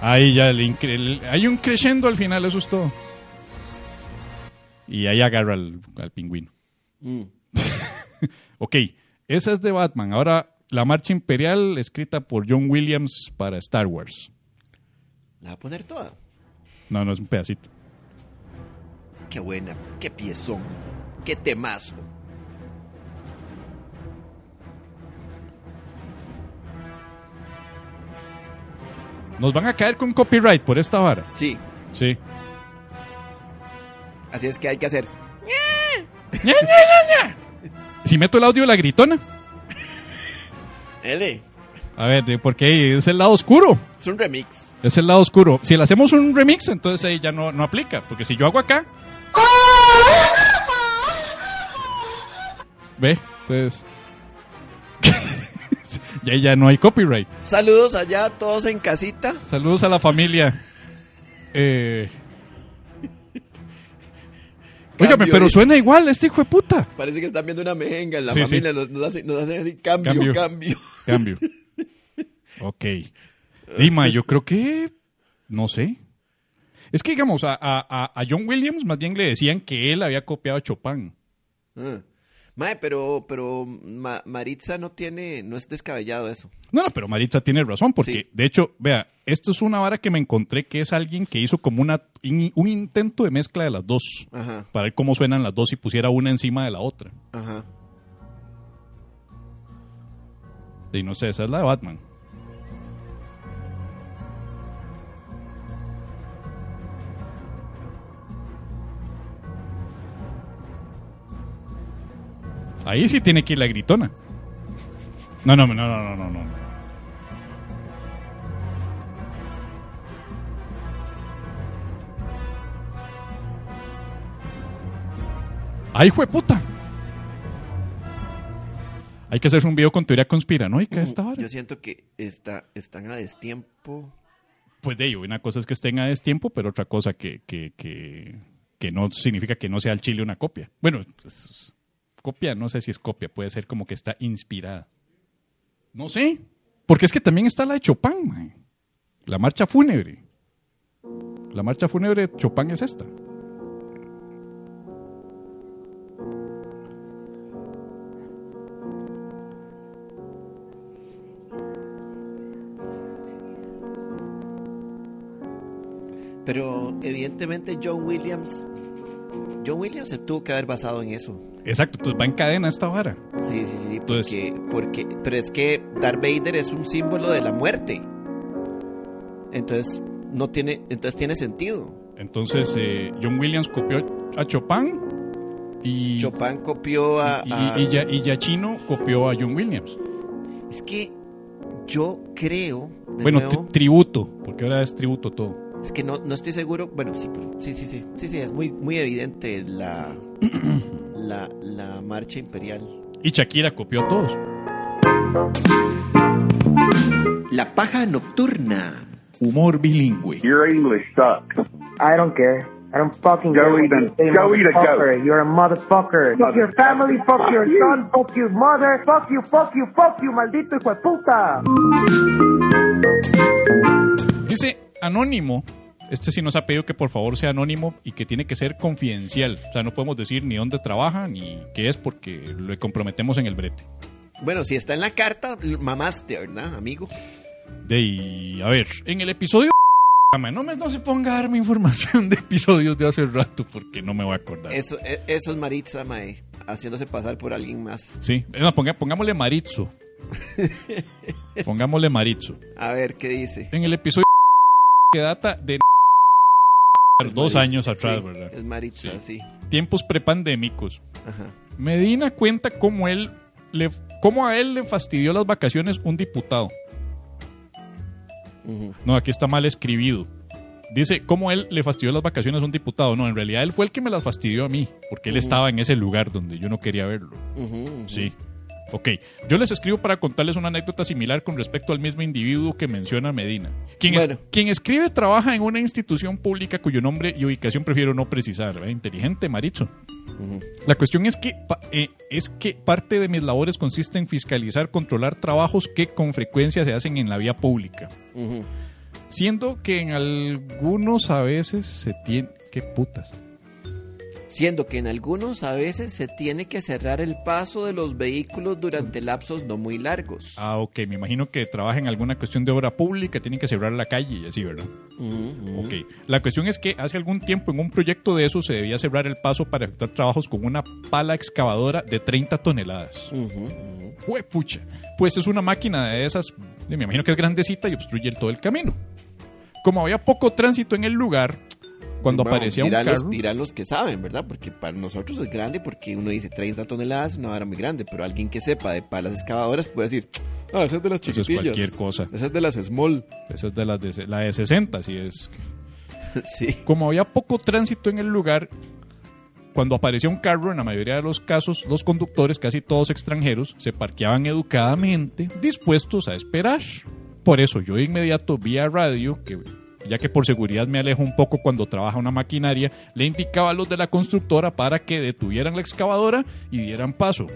Ahí ya el el- hay un crescendo al final, eso es todo. Y ahí agarra al, al pingüino. Mm. Ok, esa es de Batman. Ahora, la marcha imperial escrita por John Williams para Star Wars. La va a poner toda. No, no es un pedacito. Qué buena, qué piezón, qué temazo. Nos van a caer con copyright por esta vara. Sí, Sí. así es que hay que hacer. Si meto el audio de la gritona. L. A ver, porque es el lado oscuro. Es un remix. Es el lado oscuro. Si le hacemos un remix, entonces ahí ya no, no aplica. Porque si yo hago acá. Ve, entonces. ya, ya no hay copyright. Saludos allá a todos en casita. Saludos a la familia. Eh. Óigame, pero suena igual este hijo de puta. Parece que están viendo una mejenga en la Sí, sí. familia. Nos, nos hace- nos hacen así, cambio, Cambio. cambio. Cambio. Ok. Dima, yo creo que. No sé. Es que, digamos, a, a- a John Williams más bien le decían que él había copiado a Chopin. Ah. Mae, pero, pero Ma- Maritza no tiene, no es descabellado eso. No, no, pero Maritza tiene razón, porque Sí. de hecho, vea, esto es una vara que me encontré que es alguien que hizo como una, in- un intento de mezcla de las dos. Ajá, Para ver cómo suenan las dos y pusiera una encima de la otra. ajá. Y no sé, esa es la de Batman. Ahí sí tiene que ir la gritona. No, no, no, no, no, no, no. ¡Ay, hijo de puta! Hay que hacerse un video con teoría conspiranoica esta hora. Yo siento que está, están a destiempo. Pues de ello, una cosa es que estén a destiempo, pero otra cosa que, que, que, que no significa que no sea el chile una copia. Bueno, pues, copia, no sé si es copia, puede ser como que está inspirada. No sé, porque es que también está la de Chopin, la marcha fúnebre. La marcha fúnebre de Chopin es esta. Pero evidentemente John Williams. John Williams se tuvo que haber basado en eso. Exacto, entonces va en cadena esta vara. Sí, sí, sí. Entonces- Porque, porque, pero es que Darth Vader es un símbolo de la muerte. Entonces, no tiene, entonces tiene sentido. Entonces, eh, John Williams copió a Chopin y, Chopin copió a. y, a- y, Ya- y Giacchino copió a John Williams. Es que yo creo. bueno, nuevo, tributo, porque ahora es tributo todo. Es que no, no estoy seguro. Bueno, sí, sí, sí, sí. Sí, sí, es muy, muy evidente la, la, la marcha imperial. Y Shakira copió a todos. La paja nocturna. Humor bilingüe. Your English sucks. I don't care. I don't fucking Go care. eat a- you go eat a goat. You're a motherfucker. Fuck your family, fuck your son, fuck your mother, fuck you, fuck you, fuck you, maldito hijo de puta. Dice Anónimo. Este sí nos ha pedido que por favor sea anónimo y que tiene que ser confidencial. O sea, no podemos decir ni dónde trabaja ni qué es porque lo comprometemos en el brete. Bueno, si está en la carta, mamaste, ¿verdad, amigo? De a ver, en el episodio. No, me, no se ponga a darme información de episodios de hace rato porque no me voy a acordar. Eso, e- eso es Maritza, mae, haciéndose pasar por alguien más. Sí, ponga- pongámosle Maritzo. pongámosle Maritzo. A ver, ¿qué dice? En el episodio que data de dos Maritza, años atrás, sí, ¿verdad? Es Maritza, sí. Tiempos prepandémicos. Ajá. Medina cuenta cómo él le, cómo a él le fastidió las vacaciones un diputado. No, aquí está mal escribido. Dice cómo él le fastidió las vacaciones a un diputado. No, en realidad él fue el que me las fastidió a mí, porque él estaba en ese lugar donde yo no quería verlo. Sí. Ok, yo les escribo para contarles una anécdota similar con respecto al mismo individuo que menciona Medina. Quien, es- quien escribe trabaja en una institución pública cuyo nombre y ubicación prefiero no precisar. Inteligente, Maricho. La cuestión es que, eh, es que parte de mis labores consiste en fiscalizar, controlar trabajos que con frecuencia se hacen en la vía pública. Siendo que en algunos a veces se tiene... ¿Qué putas? Siendo que en algunos a veces se tiene que cerrar el paso de los vehículos durante lapsos no muy largos. Ah, ok, me imagino que trabaja en alguna cuestión de obra pública, tienen que cerrar la calle y así, ¿verdad? Ujú. Ok, la cuestión es que hace algún tiempo en un proyecto de eso se debía cerrar el paso para efectuar trabajos con una pala excavadora de 30 toneladas. Ujú. ¡Huepucha! Pues es una máquina de esas, me imagino que es grandecita y obstruye todo el camino. Como había poco tránsito en el lugar, cuando Bueno, aparecía un carro... Los, dirán los que saben, ¿verdad? Porque para nosotros es grande porque uno dice 30 toneladas, es una vara muy grande, pero alguien que sepa de palas excavadoras puede decir, ah, esa es de las Eso es chiquitillas. cualquier cosa. Esa es de las small. Esa es de las de, la de 60, si es. sí. Como había poco tránsito en el lugar, cuando aparecía un carro, en la mayoría de los casos, los conductores, casi todos extranjeros, se parqueaban educadamente, dispuestos a esperar. Por eso yo de inmediato vía radio, que ya que por seguridad me alejo un poco cuando trabaja una maquinaria, le indicaba a los de la constructora para que detuvieran la excavadora y dieran paso.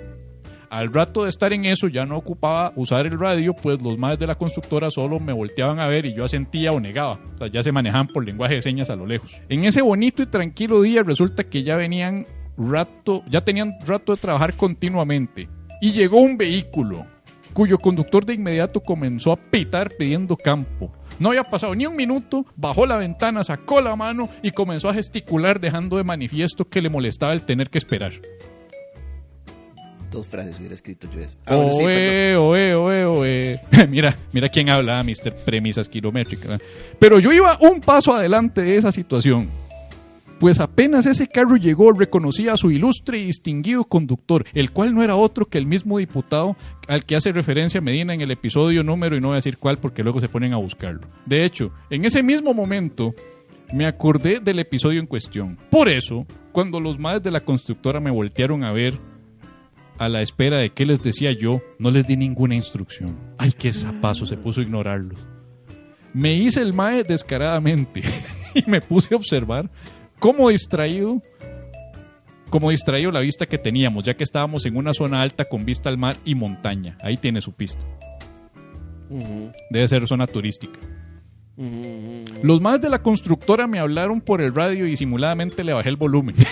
Al rato de estar en eso ya no ocupaba usar el radio, pues los más de la constructora solo me volteaban a ver y yo asentía o negaba. O sea, ya se manejaban por lenguaje de señas a lo lejos. En ese bonito y tranquilo día resulta que ya venían rato, ya tenían rato de trabajar continuamente. Y llegó un vehículo, cuyo conductor de inmediato comenzó a pitar pidiendo campo. No había pasado ni un minuto, bajó la ventana, sacó la mano y comenzó a gesticular dejando de manifiesto que le molestaba el tener que esperar. Dos frases hubiera escrito yo eso. Ah, bueno, sí, Oe, perdón. oe, oe, oe. mira, mira quién habla, Mr. Premisas Kilométricas. Pero yo iba un paso adelante de esa situación. Pues apenas ese carro llegó, reconocía a su ilustre y distinguido conductor, el cual no era otro que el mismo diputado al que hace referencia Medina en el episodio número, y no voy a decir cuál porque luego se ponen a buscarlo. De hecho, en ese mismo momento me acordé del episodio en cuestión. Por eso, cuando los madres de la constructora me voltearon a ver a la espera de qué les decía yo, no les di ninguna instrucción. Ay, qué zapazo se puso a ignorarlos. Me hice el mae descaradamente y me puse a observar cómo distraído, como distraído la vista que teníamos, ya que estábamos en una zona alta con vista al mar y montaña. Ahí tiene su pista. Debe ser zona turística. Los más de la constructora me hablaron por el radio y simuladamente le bajé el volumen.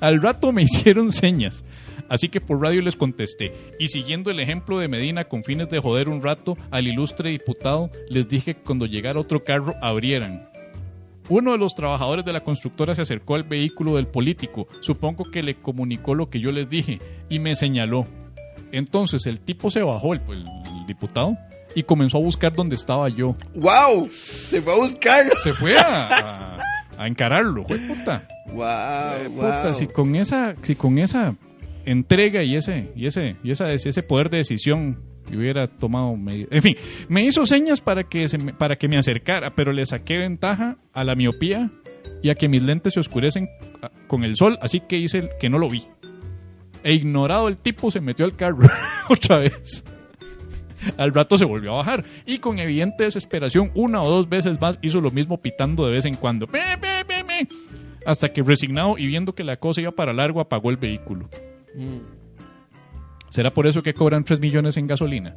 Al rato me hicieron señas, así que por radio les contesté. Y siguiendo el ejemplo de Medina con fines de joder un rato al ilustre diputado, les dije que cuando llegara otro carro abrieran. Uno de los trabajadores de la constructora se acercó al vehículo del político, supongo que le comunicó lo que yo les dije, y me señaló. Entonces el tipo se bajó, el, el diputado, y comenzó a buscar dónde estaba yo. ¡Wow! Se fue a buscarlo. Se fue a, a, a encararlo, fue puta. ¡Wow! Eh, puta, si con esa, si con esa entrega y ese, y ese, y esa, ese poder de decisión hubiera tomado medidas. En fin, me hizo señas para que, me, para que me acercara, pero le saqué ventaja a la miopía y a que mis lentes se oscurecen ah, con el sol, así que hice que no lo vi. E ignorado el tipo se metió al carro otra vez. Al rato se volvió a bajar y con evidente desesperación una o dos veces más hizo lo mismo pitando de vez en cuando. Hasta que resignado y viendo que la cosa iba para largo apagó el vehículo. ¿Será por eso que cobran 3 millones en gasolina?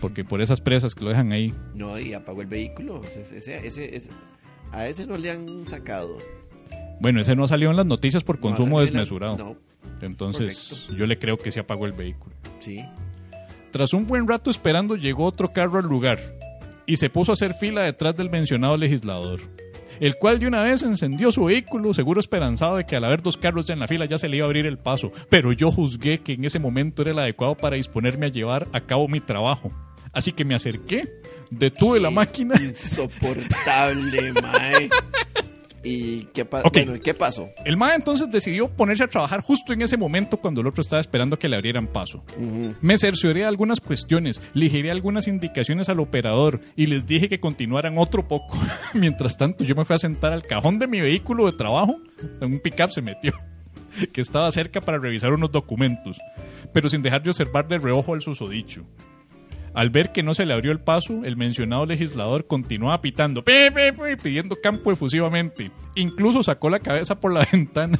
Porque por esas presas que lo dejan ahí. No, y apagó el vehículo. Ese, ese, ese- a ese no le han sacado. Bueno, ese no salió en las noticias por consumo la- desmesurado. No, Entonces, correcto. yo le creo que se apagó el vehículo. sí. Tras un buen rato esperando, llegó otro carro al lugar y se puso a hacer fila detrás del mencionado legislador, el cual de una vez encendió su vehículo, seguro esperanzado de que al haber dos carros en la fila ya se le iba a abrir el paso, pero yo juzgué que en ese momento era el adecuado para disponerme a llevar a cabo mi trabajo. Así que me acerqué, detuve la máquina Insoportable, mae. ¿Y qué, pa- Ok. bueno, ¿y qué pasó? El MAE entonces decidió ponerse a trabajar justo en ese momento cuando el otro estaba esperando que le abrieran paso. Me cercioré algunas cuestiones, le giré algunas indicaciones al operador y les dije que continuaran otro poco. Mientras tanto, yo me fui a sentar al cajón de mi vehículo de trabajo, en un pickup se metió, que estaba cerca para revisar unos documentos, pero sin dejar de observar de reojo al susodicho. Al ver que no se le abrió el paso, el mencionado legislador continuaba pitando, "Pi, pi, pi", pidiendo campo efusivamente. Incluso sacó la cabeza por la ventana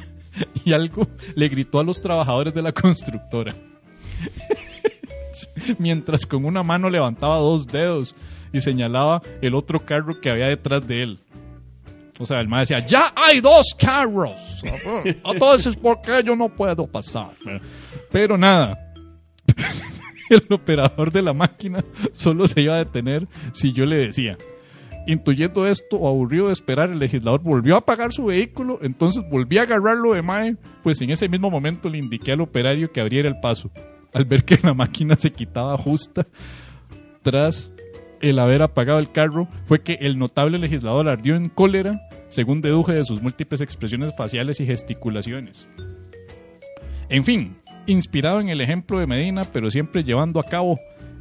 y algo le gritó a los trabajadores de la constructora. Mientras con una mano levantaba dos dedos y señalaba el otro carro que había detrás de él. O sea, el maestro decía, ya hay dos carros. Entonces, ¿por qué yo no puedo pasar? Pero nada, el operador de la máquina solo se iba a detener si yo le decía. Intuyendo esto, aburrido de esperar, el legislador volvió a apagar su vehículo, entonces volví a agarrarlo de Mae, pues en ese mismo momento le indiqué al operario que abriera el paso. Al ver que la máquina se quitaba justa tras el haber apagado el carro, fue que el notable legislador ardió en cólera, según deduje de sus múltiples expresiones faciales y gesticulaciones. En fin, inspirado en el ejemplo de Medina, pero siempre llevando a cabo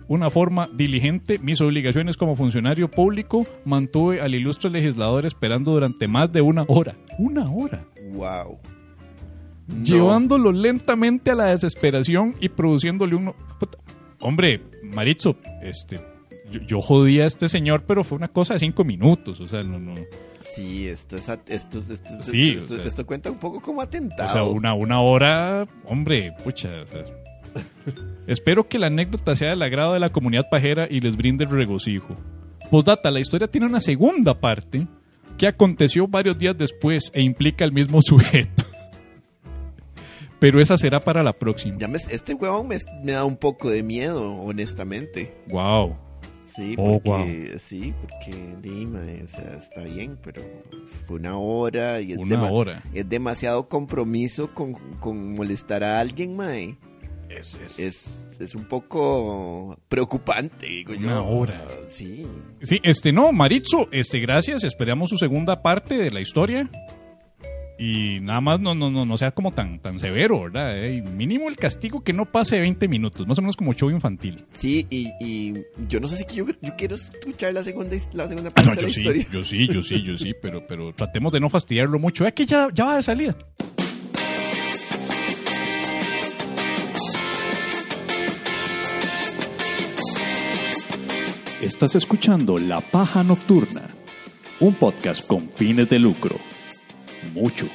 una forma diligente mis obligaciones como funcionario público, mantuve al ilustre legislador esperando durante más de una hora. Una hora. Wow. Llevándolo lentamente a la desesperación y produciéndole un... Puta, Hombre, Maritzo, este, yo, yo jodí a este señor, pero fue una cosa de cinco minutos. O sea, no, no. Sí, esto es esto, esto, Sí, esto, o sea- esto cuenta un poco como atentado. O sea, una, una hora, hombre, pucha. o sea. Espero que la anécdota sea del agrado de la comunidad pajera y les brinde regocijo. Postdata, la historia tiene una segunda parte que aconteció varios días después e implica el mismo sujeto. Pero esa será para la próxima. Ya me- este huevón me, me da un poco de miedo, honestamente. Wow. Sí, Oh, porque, sí, porque Dima, o sea, está bien, pero fue una hora y es, Una dema- hora. es demasiado compromiso con, con molestar a alguien, mae. Es, es- es, es un poco preocupante, digo yo. Una hora. Sí. Sí, este no, Maritzo, este, gracias. Esperamos su segunda parte de la historia. Y nada más no, no, no, no sea como tan, tan severo, ¿verdad? Eh, mínimo el castigo que no pase de 20 minutos, más o menos como show infantil. Sí, y, y yo no sé si yo, yo quiero escuchar la segunda, la segunda Ah, parte no, de yo la sí, historia. yo sí, yo sí, yo sí, pero, pero tratemos de no fastidiarlo mucho. Es que ya, ya va de salida. Estás escuchando La Paja Nocturna, un podcast con fines de lucro. Mucho.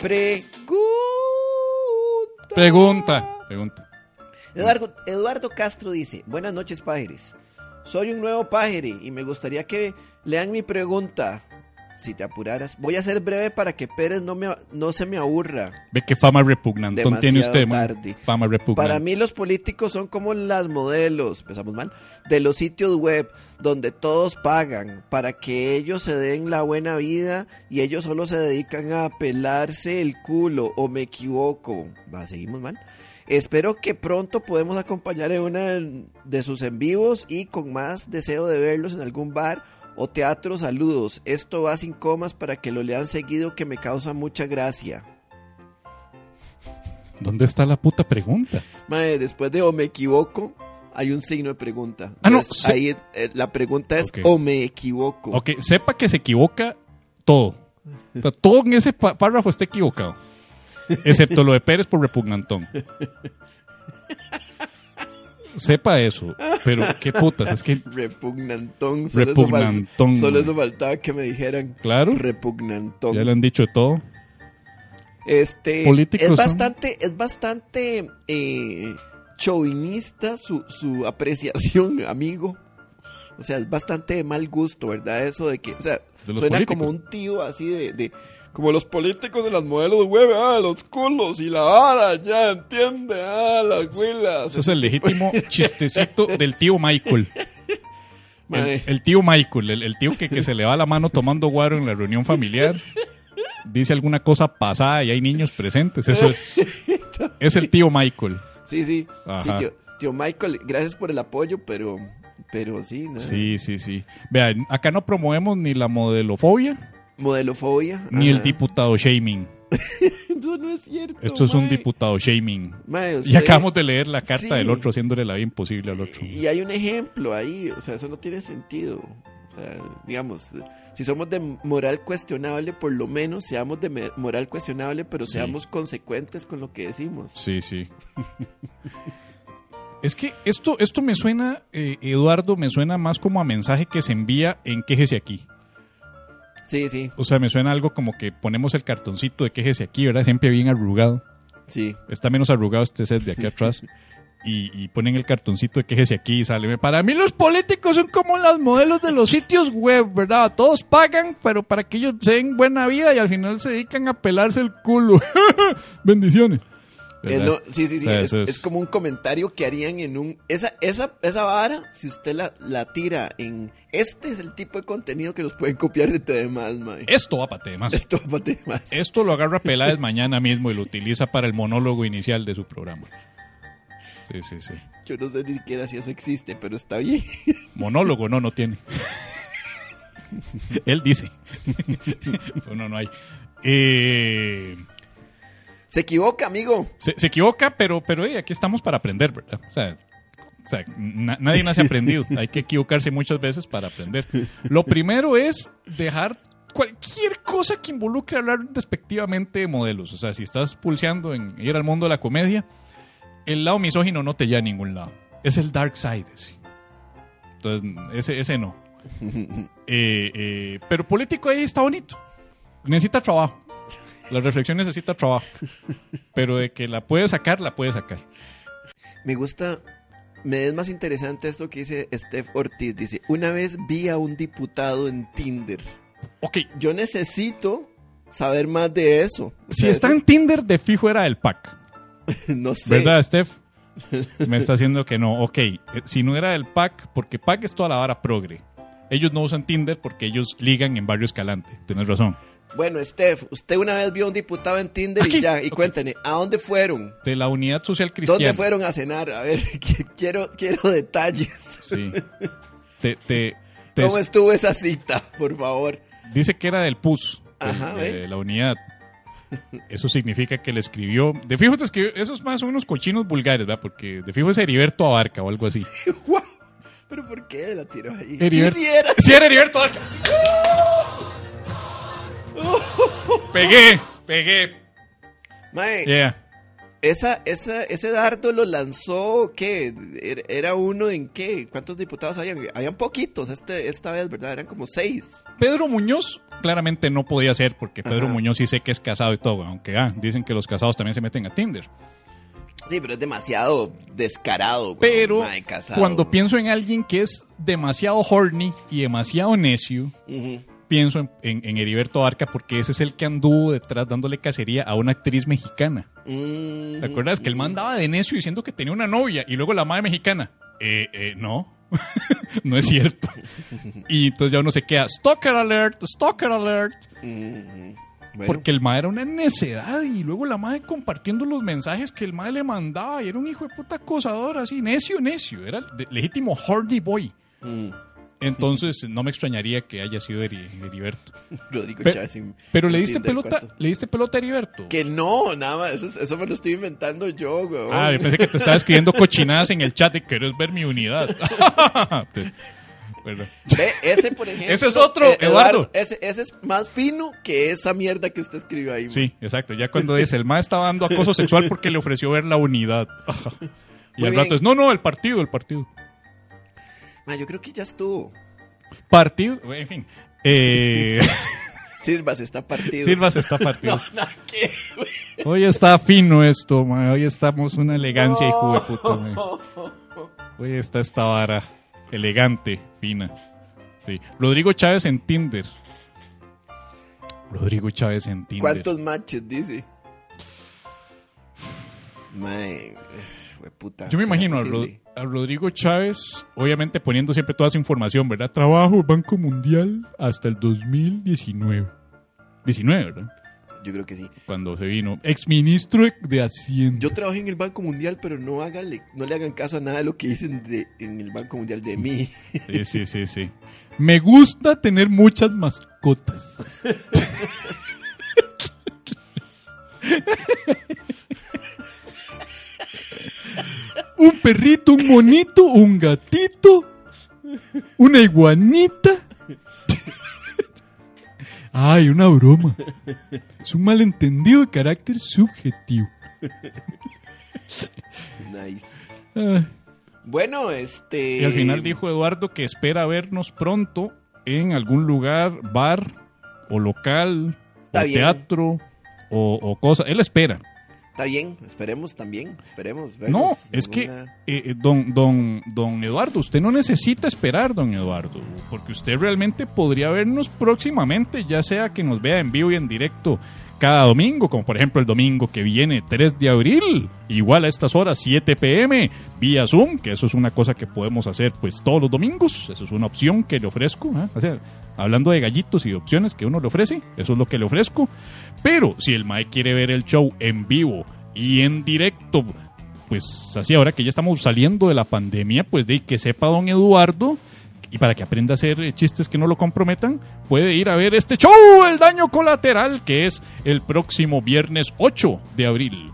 Pregunta. Pregunta, pregunta. Eduardo, Eduardo Castro dice, buenas noches pájares. Soy un nuevo pájare y me gustaría que lean mi pregunta. Si te apuraras. Voy a ser breve para que Pérez no, me, no se me aburra. Ve qué fama repugnantón tiene usted. tarde. Fama repugnante. Para mí los políticos son como las modelos, empezamos mal, de los sitios web donde todos pagan para que ellos se den la buena vida y ellos solo se dedican a pelarse el culo o me equivoco. Va, seguimos mal. Espero que pronto podemos acompañar en una de sus en vivos y con más deseo de verlos en algún bar o teatro. Saludos. Esto va sin comas para que lo lean seguido que me causa mucha gracia. ¿Dónde está la puta pregunta? Después de o me equivoco, hay un signo de pregunta. Ah, no, se- ahí eh, la pregunta es o me equivoco. Ok, sepa que se equivoca todo. O sea, todo en ese párrafo está equivocado. Excepto lo de Pérez por repugnantón. Sepa eso. Pero qué putas, es que, Repugnantón. Solo Eso Repugnantón, fal- solo eso faltaba que me dijeran. claro, Repugnantón. ya le han dicho de todo. Este Políticos es son- bastante, es bastante eh, chauvinista su, su apreciación, amigo. O sea, es bastante de mal gusto, ¿verdad? Eso de que, o sea, suena políticos. como un tío así de, de- como los políticos de las modelos web, ah, los culos y la vara, ya entiende, ah, las huilas. Ese es el legítimo chistecito del tío Michael. El, tío Michael, el, el tío que, que se le va la mano tomando guaro en la reunión familiar. Dice alguna cosa pasada y hay niños presentes. Eso es. Es el tío Michael. Sí, sí. Ajá. Sí, tío, tío Michael, gracias por el apoyo, pero, pero sí, ¿no? Sí, sí, sí. Vean, acá no promovemos ni la modelofobia Modelofobia. ni el diputado shaming. Eso no es cierto. Esto es un diputado shaming. Mae, Y acabamos de leer la carta Sí. del otro haciéndole la vida imposible al otro. Y hay un ejemplo ahí, o sea, eso no tiene sentido. O sea, digamos, si somos de moral cuestionable, por lo menos seamos de moral cuestionable, pero Sí. seamos consecuentes con lo que decimos. Sí, sí. es que esto, esto me suena, eh, Eduardo, me suena más como a mensaje que se envía en quéjese aquí. Sí, sí, O sea, me suena algo como que ponemos el cartoncito de quéjese aquí, ¿verdad? Siempre bien arrugado. sí. Está menos arrugado este set de aquí atrás. Y, y ponen el cartoncito de quéjese aquí y sale. Para mí los políticos son como las modelos de los sitios web, ¿verdad? Todos pagan, pero para que ellos se den buena vida y al final se dedican a pelarse el culo. Bendiciones. Eh, sí, sí, sí. O sea, es, eso es- es como un comentario que harían en un. Esa, esa, esa vara, si usted la, la tira en. Este es el tipo de contenido que nos pueden copiar de demás, mae. Esto va para temas. Esto va para más. Esto lo agarra Peláez mañana mismo y lo utiliza para el monólogo inicial de su programa. Sí, sí, sí. Yo no sé ni siquiera si eso existe, pero está bien. Monólogo no, no tiene. Él dice. Pero no, no hay. Eh, Se equivoca, amigo. se, se equivoca, pero, pero eh, aquí estamos para aprender, ¿verdad? O sea, o sea, na- nadie nace aprendido. Hay que equivocarse muchas veces para aprender. Lo primero es dejar cualquier cosa que involucre hablar despectivamente de modelos. O sea, si estás pulseando en ir al mundo de la comedia, el lado misógino no te lleva a ningún lado. Es el dark side ese. Entonces, ese, ese no. Eh, eh, pero político ahí está bonito. Necesita trabajo. La reflexión necesita trabajo. Pero de que la puede sacar, la puede sacar. Me gusta, me es más interesante esto que dice Steph Ortiz. Dice, una vez vi a un diputado en Tinder. Ok, Yo necesito saber más de eso. O si sea, está eso en Tinder, de fijo era del pack. no sé. ¿Verdad, Steph? Me está haciendo que no. Ok, eh, si no era del pack, porque pack es toda la vara progre. ellos no usan Tinder porque ellos ligan en Barrio Escalante. Tienes razón. Bueno, Steph, usted una vez vio a un diputado en Tinder Aquí. y ya, y Ok. cuénteme, ¿a dónde fueron? De la Unidad Social Cristiana. ¿Dónde fueron a cenar? A ver, qu- quiero, quiero detalles. Sí. Te, te- te- ¿Cómo estuvo esa cita, por favor? dice que era del PUS, Ajá, de, ¿ve? la unidad. Eso significa que le escribió. De fijo te escribió. Esos más son unos cochinos vulgares, ¿verdad? Porque de fijo es Heriberto Abarca o algo así. ¿Pero por qué la tiró ahí? Sí, sí era. Sí, era Heriberto Abarca. Pegué, pegué. Mae, Yeah. esa, esa, ese dardo lo lanzó, ¿qué? Era- ¿Era uno en qué? ¿Cuántos diputados habían? Habían poquitos este, esta vez, ¿verdad? Eran como seis. Pedro Muñoz claramente no podía ser porque Pedro Ajá. Muñoz sí sé que es casado y todo, aunque ah, dicen que los casados también se meten a Tinder. Sí, pero es demasiado descarado. güey, Pero mae, casado. cuando pienso en alguien que es demasiado horny y demasiado necio, Ujú. Pienso en, en- en Heriberto Arca porque ese es el que anduvo detrás dándole cacería a una actriz mexicana. Mm, ¿Te acuerdas? Que él mandaba de necio diciendo que tenía una novia y luego la madre mexicana. Eh, eh, no. no es cierto. Y entonces ya uno se queda, Stalker alert, Stalker alert. mm, bueno. Porque el mae era una necedad y luego la madre compartiendo los mensajes que el mae le mandaba y era un hijo de puta acosador así, necio, necio. Era el legítimo horny boy. Entonces no me extrañaría que haya sido Heri- Heriberto. Rodrigo Pe- Chávez Pero le diste pelota, le diste pelota a Heriberto. Que no, nada más. Eso, eso me lo estoy inventando yo, güey. Ah, yo pensé que te estaba escribiendo cochinadas en el chat de querés ver mi unidad. Te- Perdón. Ve, ese, por ejemplo. Ese es otro, Eduardo. Ese, ese es más fino que esa mierda que usted escribió ahí. Sí, exacto. Ya cuando dice, el mae estaba dando acoso sexual porque le ofreció ver la unidad. y Muy al rato bien. es, no, no, el partido, el partido. Ma, yo creo que ya estuvo. Partido, en fin. Eh, Silvas está partido. Silvas está partido. No. Hoy está fino esto, mae. Hoy estamos una elegancia, puta, mae. Hoy está esta vara elegante, fina. Sí. Rodrigo Chávez en Tinder. Rodrigo Chávez en Tinder. ¿Cuántos matches dice? Mae, güey, puta. Yo me ¿será imagino a? A Rodrigo Chávez, obviamente poniendo siempre toda esa información, ¿verdad? Trabajo Banco Mundial hasta el 2019. 19, ¿verdad? Yo creo que sí. Cuando se vino. Exministro de Hacienda. Yo trabajé en el Banco Mundial, pero no, háganle, no le hagan caso a nada de lo que dicen de, en el Banco Mundial de mí. Sí, sí, sí, sí. Me gusta tener muchas mascotas. un perrito, un monito, un gatito, una iguanita. Ay, una broma. Es un malentendido de carácter subjetivo. Nice. Bueno, este. Y al final dijo Eduardo que espera vernos pronto en algún lugar, bar o local, Está o bien. teatro o, o cosa. Él espera. Está bien, esperemos también. Esperemos. No, vernos es que, eh, eh, don, don, don Eduardo, usted no necesita esperar, don Eduardo, porque usted realmente podría vernos próximamente, ya sea que nos vea en vivo y en directo cada domingo, como por ejemplo el domingo que viene, 3 de abril, igual a estas horas, 7 pm, vía Zoom, que eso es una cosa que podemos hacer pues todos los domingos, eso es una opción que le ofrezco, ¿ah? hablando de gallitos y de opciones que uno le ofrece, eso es lo que le ofrezco, pero si el Mae quiere ver el show en vivo y en directo, pues así ahora que ya estamos saliendo de la pandemia, pues de que sepa don Eduardo y para que aprenda a hacer eh, chistes que no lo comprometan, puede ir a ver este show, El Daño Colateral, que es el próximo viernes 8 de abril.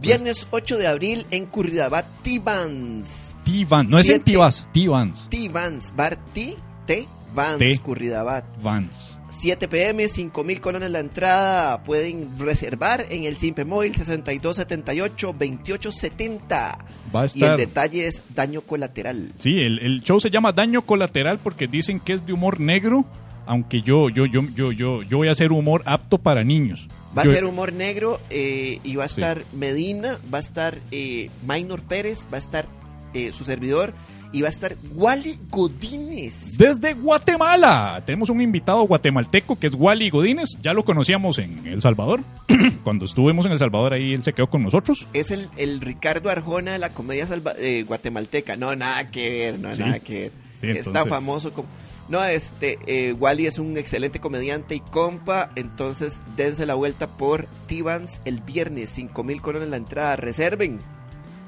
Viernes 8 de abril en Curridabat T-Vans. T-Vans, no es en. T-Vans, T-Vans, T-Vans, Bar T, T, Vans. Curridabat. Vans. 7 pm, 5 mil colones la entrada. Pueden reservar en el Simpe Móvil 6278-2870. Va a Y el estar... detalle es daño colateral. Sí, el, el show se llama Daño Colateral porque dicen que es de humor negro, aunque yo, yo, yo, yo, yo, yo voy a hacer humor apto para niños. Va Yo- a ser humor negro eh, y va a Sí. estar Medina, va a estar eh, Maynor Pérez, va a estar eh, su servidor y va a estar Wally Godínez. Desde Guatemala tenemos un invitado guatemalteco que es Wally Godínez. Ya lo conocíamos en El Salvador. Cuando estuvimos en El Salvador, ahí él se quedó con nosotros. Es el, el Ricardo Arjona de la comedia salva- eh, guatemalteca. No, nada que ver, no, Sí. nada que ver. Sí, Está famoso como... No, este, eh, Wally es un excelente comediante y compa, entonces dense la vuelta por Tibans el viernes, 5 mil colones la entrada, reserven.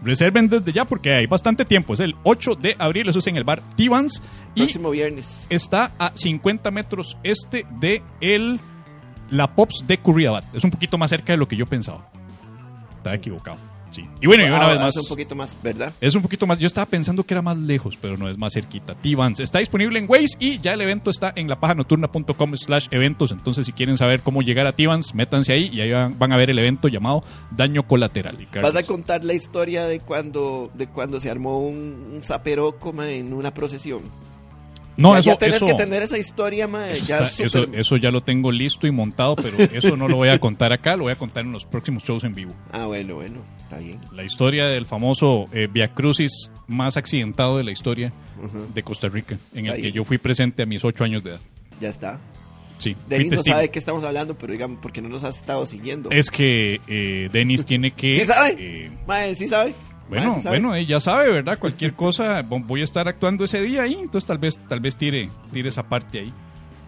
Reserven desde ya porque hay bastante tiempo. Es el 8 de abril, eso es en el bar Tibans. Y Próximo viernes. está a 50 metros este de el, la Pops de Curriabat. Es un poquito más cerca de lo que yo pensaba. Estaba equivocado. Sí. Y bueno, y una Ah, vez más. Es un poquito más, ¿verdad? Es un poquito más. Yo estaba pensando que era más lejos, pero no es más cerquita. T-Vans está disponible en Waze y ya el evento está en lapajanoturna.com slash eventos. Entonces, si quieren saber cómo llegar a T-Vans, métanse ahí y ahí van, van a ver el evento llamado Daño Colateral. Vas a contar la historia de cuando, de cuando se armó un, un zaperoco, en una procesión. No, ya, eso, ya tenés eso, que tener esa historia, ma, eso, ya está- eso- ya lo tengo listo y montado, pero eso no lo voy a contar acá, lo voy a contar en los próximos shows en vivo. Ah, bueno, bueno, está bien. La historia del famoso eh, Via Crucis más accidentado de la historia de Costa Rica, en el que yo fui presente a mis ocho años de edad. Ya está. Sí, Denis no sabe de qué estamos hablando, pero digamos, porque no nos has estado siguiendo. Es que eh, Denis tiene que... ¿Sí sabe? eh, ¿sí sabe? Bueno, bueno, ella sabe, ¿verdad? Cualquier cosa, vo- voy a estar actuando ese día ahí, entonces tal vez, tal vez tire, tire esa parte ahí.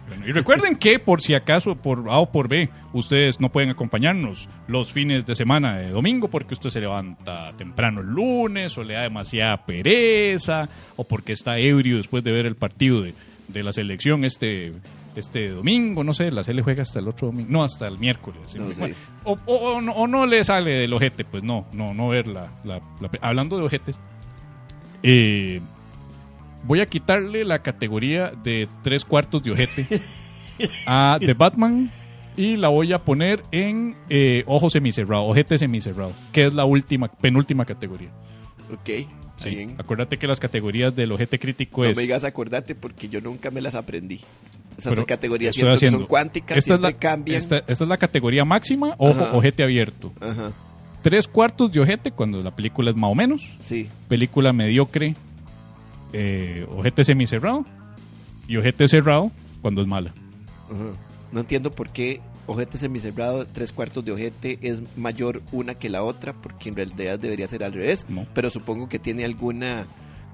Bueno, y recuerden que por si acaso, por A o por B, ustedes no pueden acompañarnos los fines de semana de domingo porque usted se levanta temprano el lunes o le da demasiada pereza o porque está ebrio después de ver el partido de, de la selección este, este domingo, no sé, la le juega hasta el otro domingo, no, hasta el miércoles. No. Bueno, o, o- o no, o no le sale del ojete, pues no, no, no ver la, la- la pe- Hablando de ojetes, eh, voy a quitarle la categoría de tres cuartos de ojete a The Batman y la voy a poner en eh, ojo semicerrado, ojete semicerrado, que es la última, penúltima categoría. Ok, Sí. bien. Acuérdate que las categorías del ojete crítico No es... me digas acordate porque yo nunca me las aprendí. Esas pero categorías estoy que haciendo- son cuánticas, esta es, la, cambian. esta, esta es la categoría máxima, ojo, Ajá. ojete abierto. Ajá, Tres cuartos de ojete cuando la película es más o menos. sí. película mediocre, eh, ojete semicerrado y ojete cerrado cuando es mala. Ajá. No entiendo por qué ojete semicerrado, tres cuartos de ojete es mayor una que la otra, porque en realidad debería ser al revés. No. Pero supongo que tiene alguna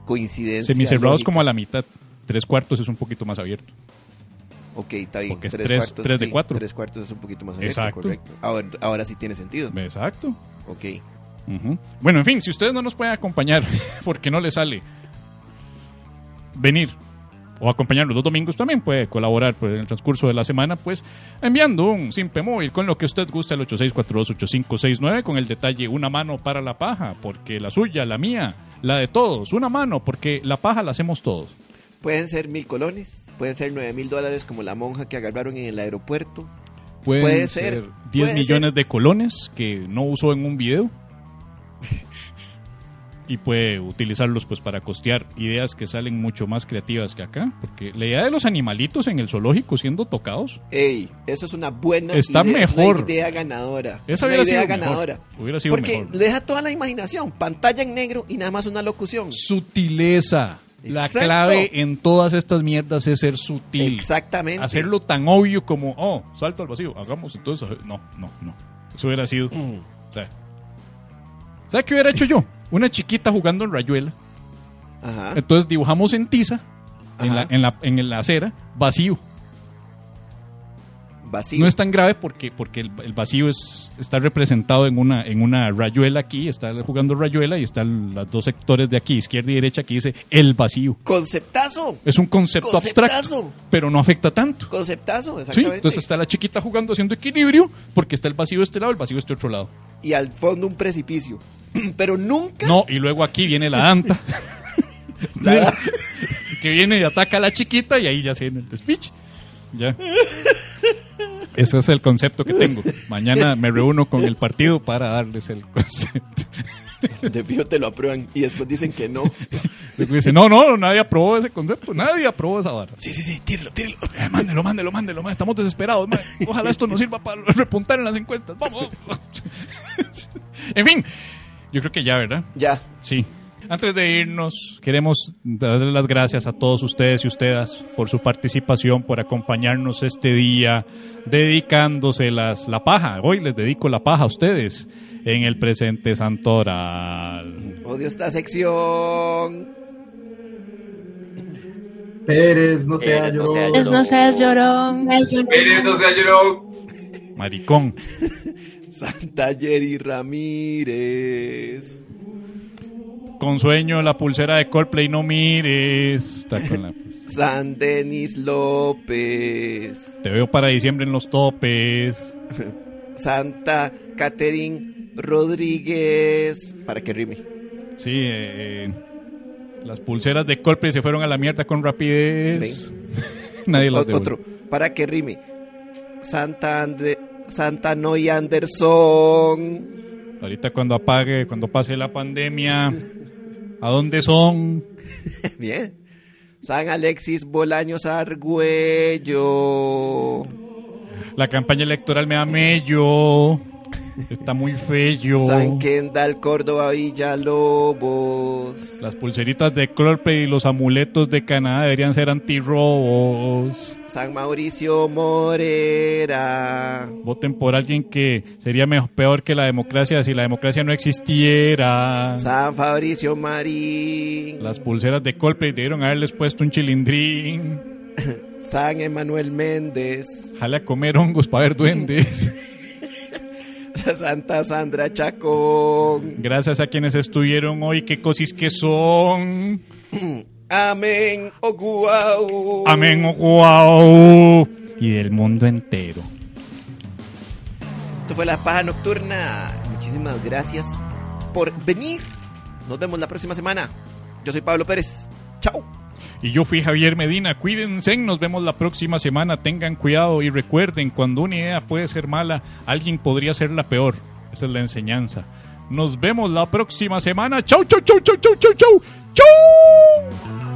coincidencia. Semicerrado es lógica. como a la mitad. Tres cuartos es un poquito más abierto. Ok, está bien. Porque tres- tres de cuatro. Tres cuartos es un poquito más abierto, Exacto. correcto. Ahora, ahora sí tiene sentido. Exacto. Ok. Bueno, en fin, si ustedes no nos pueden acompañar porque no les sale venir o acompañar los domingos, también puede colaborar pues, en el transcurso de la semana, pues enviando un simple móvil con lo que usted gusta al 86428569 con el detalle una mano para la paja, porque la suya, la mía, la de todos, una mano, porque la paja la hacemos todos. Pueden ser mil colones, pueden ser nueve mil dólares como la monja que agarraron en el aeropuerto. Pueden Puede ser, ser, 10 puede millones ser. de colones que no usó en un video. y puede utilizarlos pues para costear ideas que salen mucho más creativas que acá. Porque la idea de los animalitos en el zoológico siendo tocados, Ey, eso es una buena Está idea, es mejor. una idea ganadora. es esa una hubiera idea sido mejor. ganadora. Hubiera sido Porque mejor. deja toda la imaginación, pantalla en negro y nada más una locución. Sutileza. La Exacto. clave en todas estas mierdas es ser sutil. Exactamente. Hacerlo tan obvio como, oh, salto al vacío, hagamos entonces. No, no, no. Eso hubiera sido. Mm. o sea, ¿Sabe qué hubiera hecho yo? Una chiquita jugando en rayuela. Ajá. Entonces dibujamos en tiza, en la, en, la, en la acera, vacío. Vacío. No es tan grave porque, porque el, el vacío es, está representado en una, en una rayuela aquí, está jugando rayuela y están los dos sectores de aquí, izquierda y derecha, que dice el vacío. Conceptazo. Es un concepto Conceptazo. abstracto, pero no afecta tanto. Conceptazo, Sí, exactamente. entonces está la chiquita jugando haciendo equilibrio porque está el vacío de este lado, el vacío de este otro lado. Y al fondo un precipicio. Pero nunca. No, y luego aquí viene la anta. La- que viene y ataca a la chiquita y ahí ya se viene el despiche. Ya. Ese es el concepto que tengo. Mañana me reúno con el partido para darles el concepto. De fijo te lo aprueban y después dicen que no. Luego dice, no, no, nadie aprobó ese concepto, nadie aprobó esa vara. Sí, sí, sí, tírelo, tírelo. Eh, mándelo, mándelo, mándelo, ma, estamos desesperados. Ojalá esto nos sirva para repuntar en las encuestas. Vamos. en fin, yo creo que ya, ¿verdad? Ya. Sí. Antes de irnos, queremos darle las gracias a todos ustedes y ustedes por su participación, por acompañarnos este día, dedicándoselas la paja. Hoy les dedico la paja a ustedes en el presente santoral. Odio esta sección. Pérez, no sea Pérez, llorón. Es no seas llorón. Pérez, no sea llorón. Maricón. Santa Jerry Ramírez. Con sueño, la pulsera de Coldplay, no mires. Está con la- San Denis López. Te veo para diciembre en los topes. Santa Catherine Rodríguez. Para que rime. Sí, eh, eh, las pulseras de Coldplay se fueron a la mierda con rapidez. Nadie las devuelve. otro. Para que rime. Santa Ande- Santa Noy Anderson. Ahorita cuando apague, cuando pase la pandemia, ¿a dónde son? Bien. San Alexis Bolaños Argüello. La campaña electoral me da mello. Está muy feo. San Kendall Córdoba Villalobos. Las pulseritas de Coldplay y los amuletos de Canadá deberían ser antirrobos. San Mauricio Morera. Voten por alguien que sería mejor, peor que la democracia si la democracia no existiera. San Fabricio Marín. Las pulseras de Coldplay debieron haberles puesto un chilindrín. San Emanuel Méndez. Jale a comer hongos para ver duendes. Santa Sandra Chacón. Gracias a quienes estuvieron hoy, qué cosis que son. Amén. Oh, guau. Amén, oh, guau. Y del mundo entero. Esto fue La Paja Nocturna. Muchísimas gracias por venir. Nos vemos la próxima semana. Yo soy Pablo Pérez. Chao. Y yo fui Javier Medina. Cuídense, nos vemos la próxima semana. Tengan cuidado y recuerden, cuando una idea puede ser mala, alguien podría hacerla peor. Esa es la enseñanza. Nos vemos la próxima semana. Chau, chau, chau, chau, chau, chau, chau. Chau.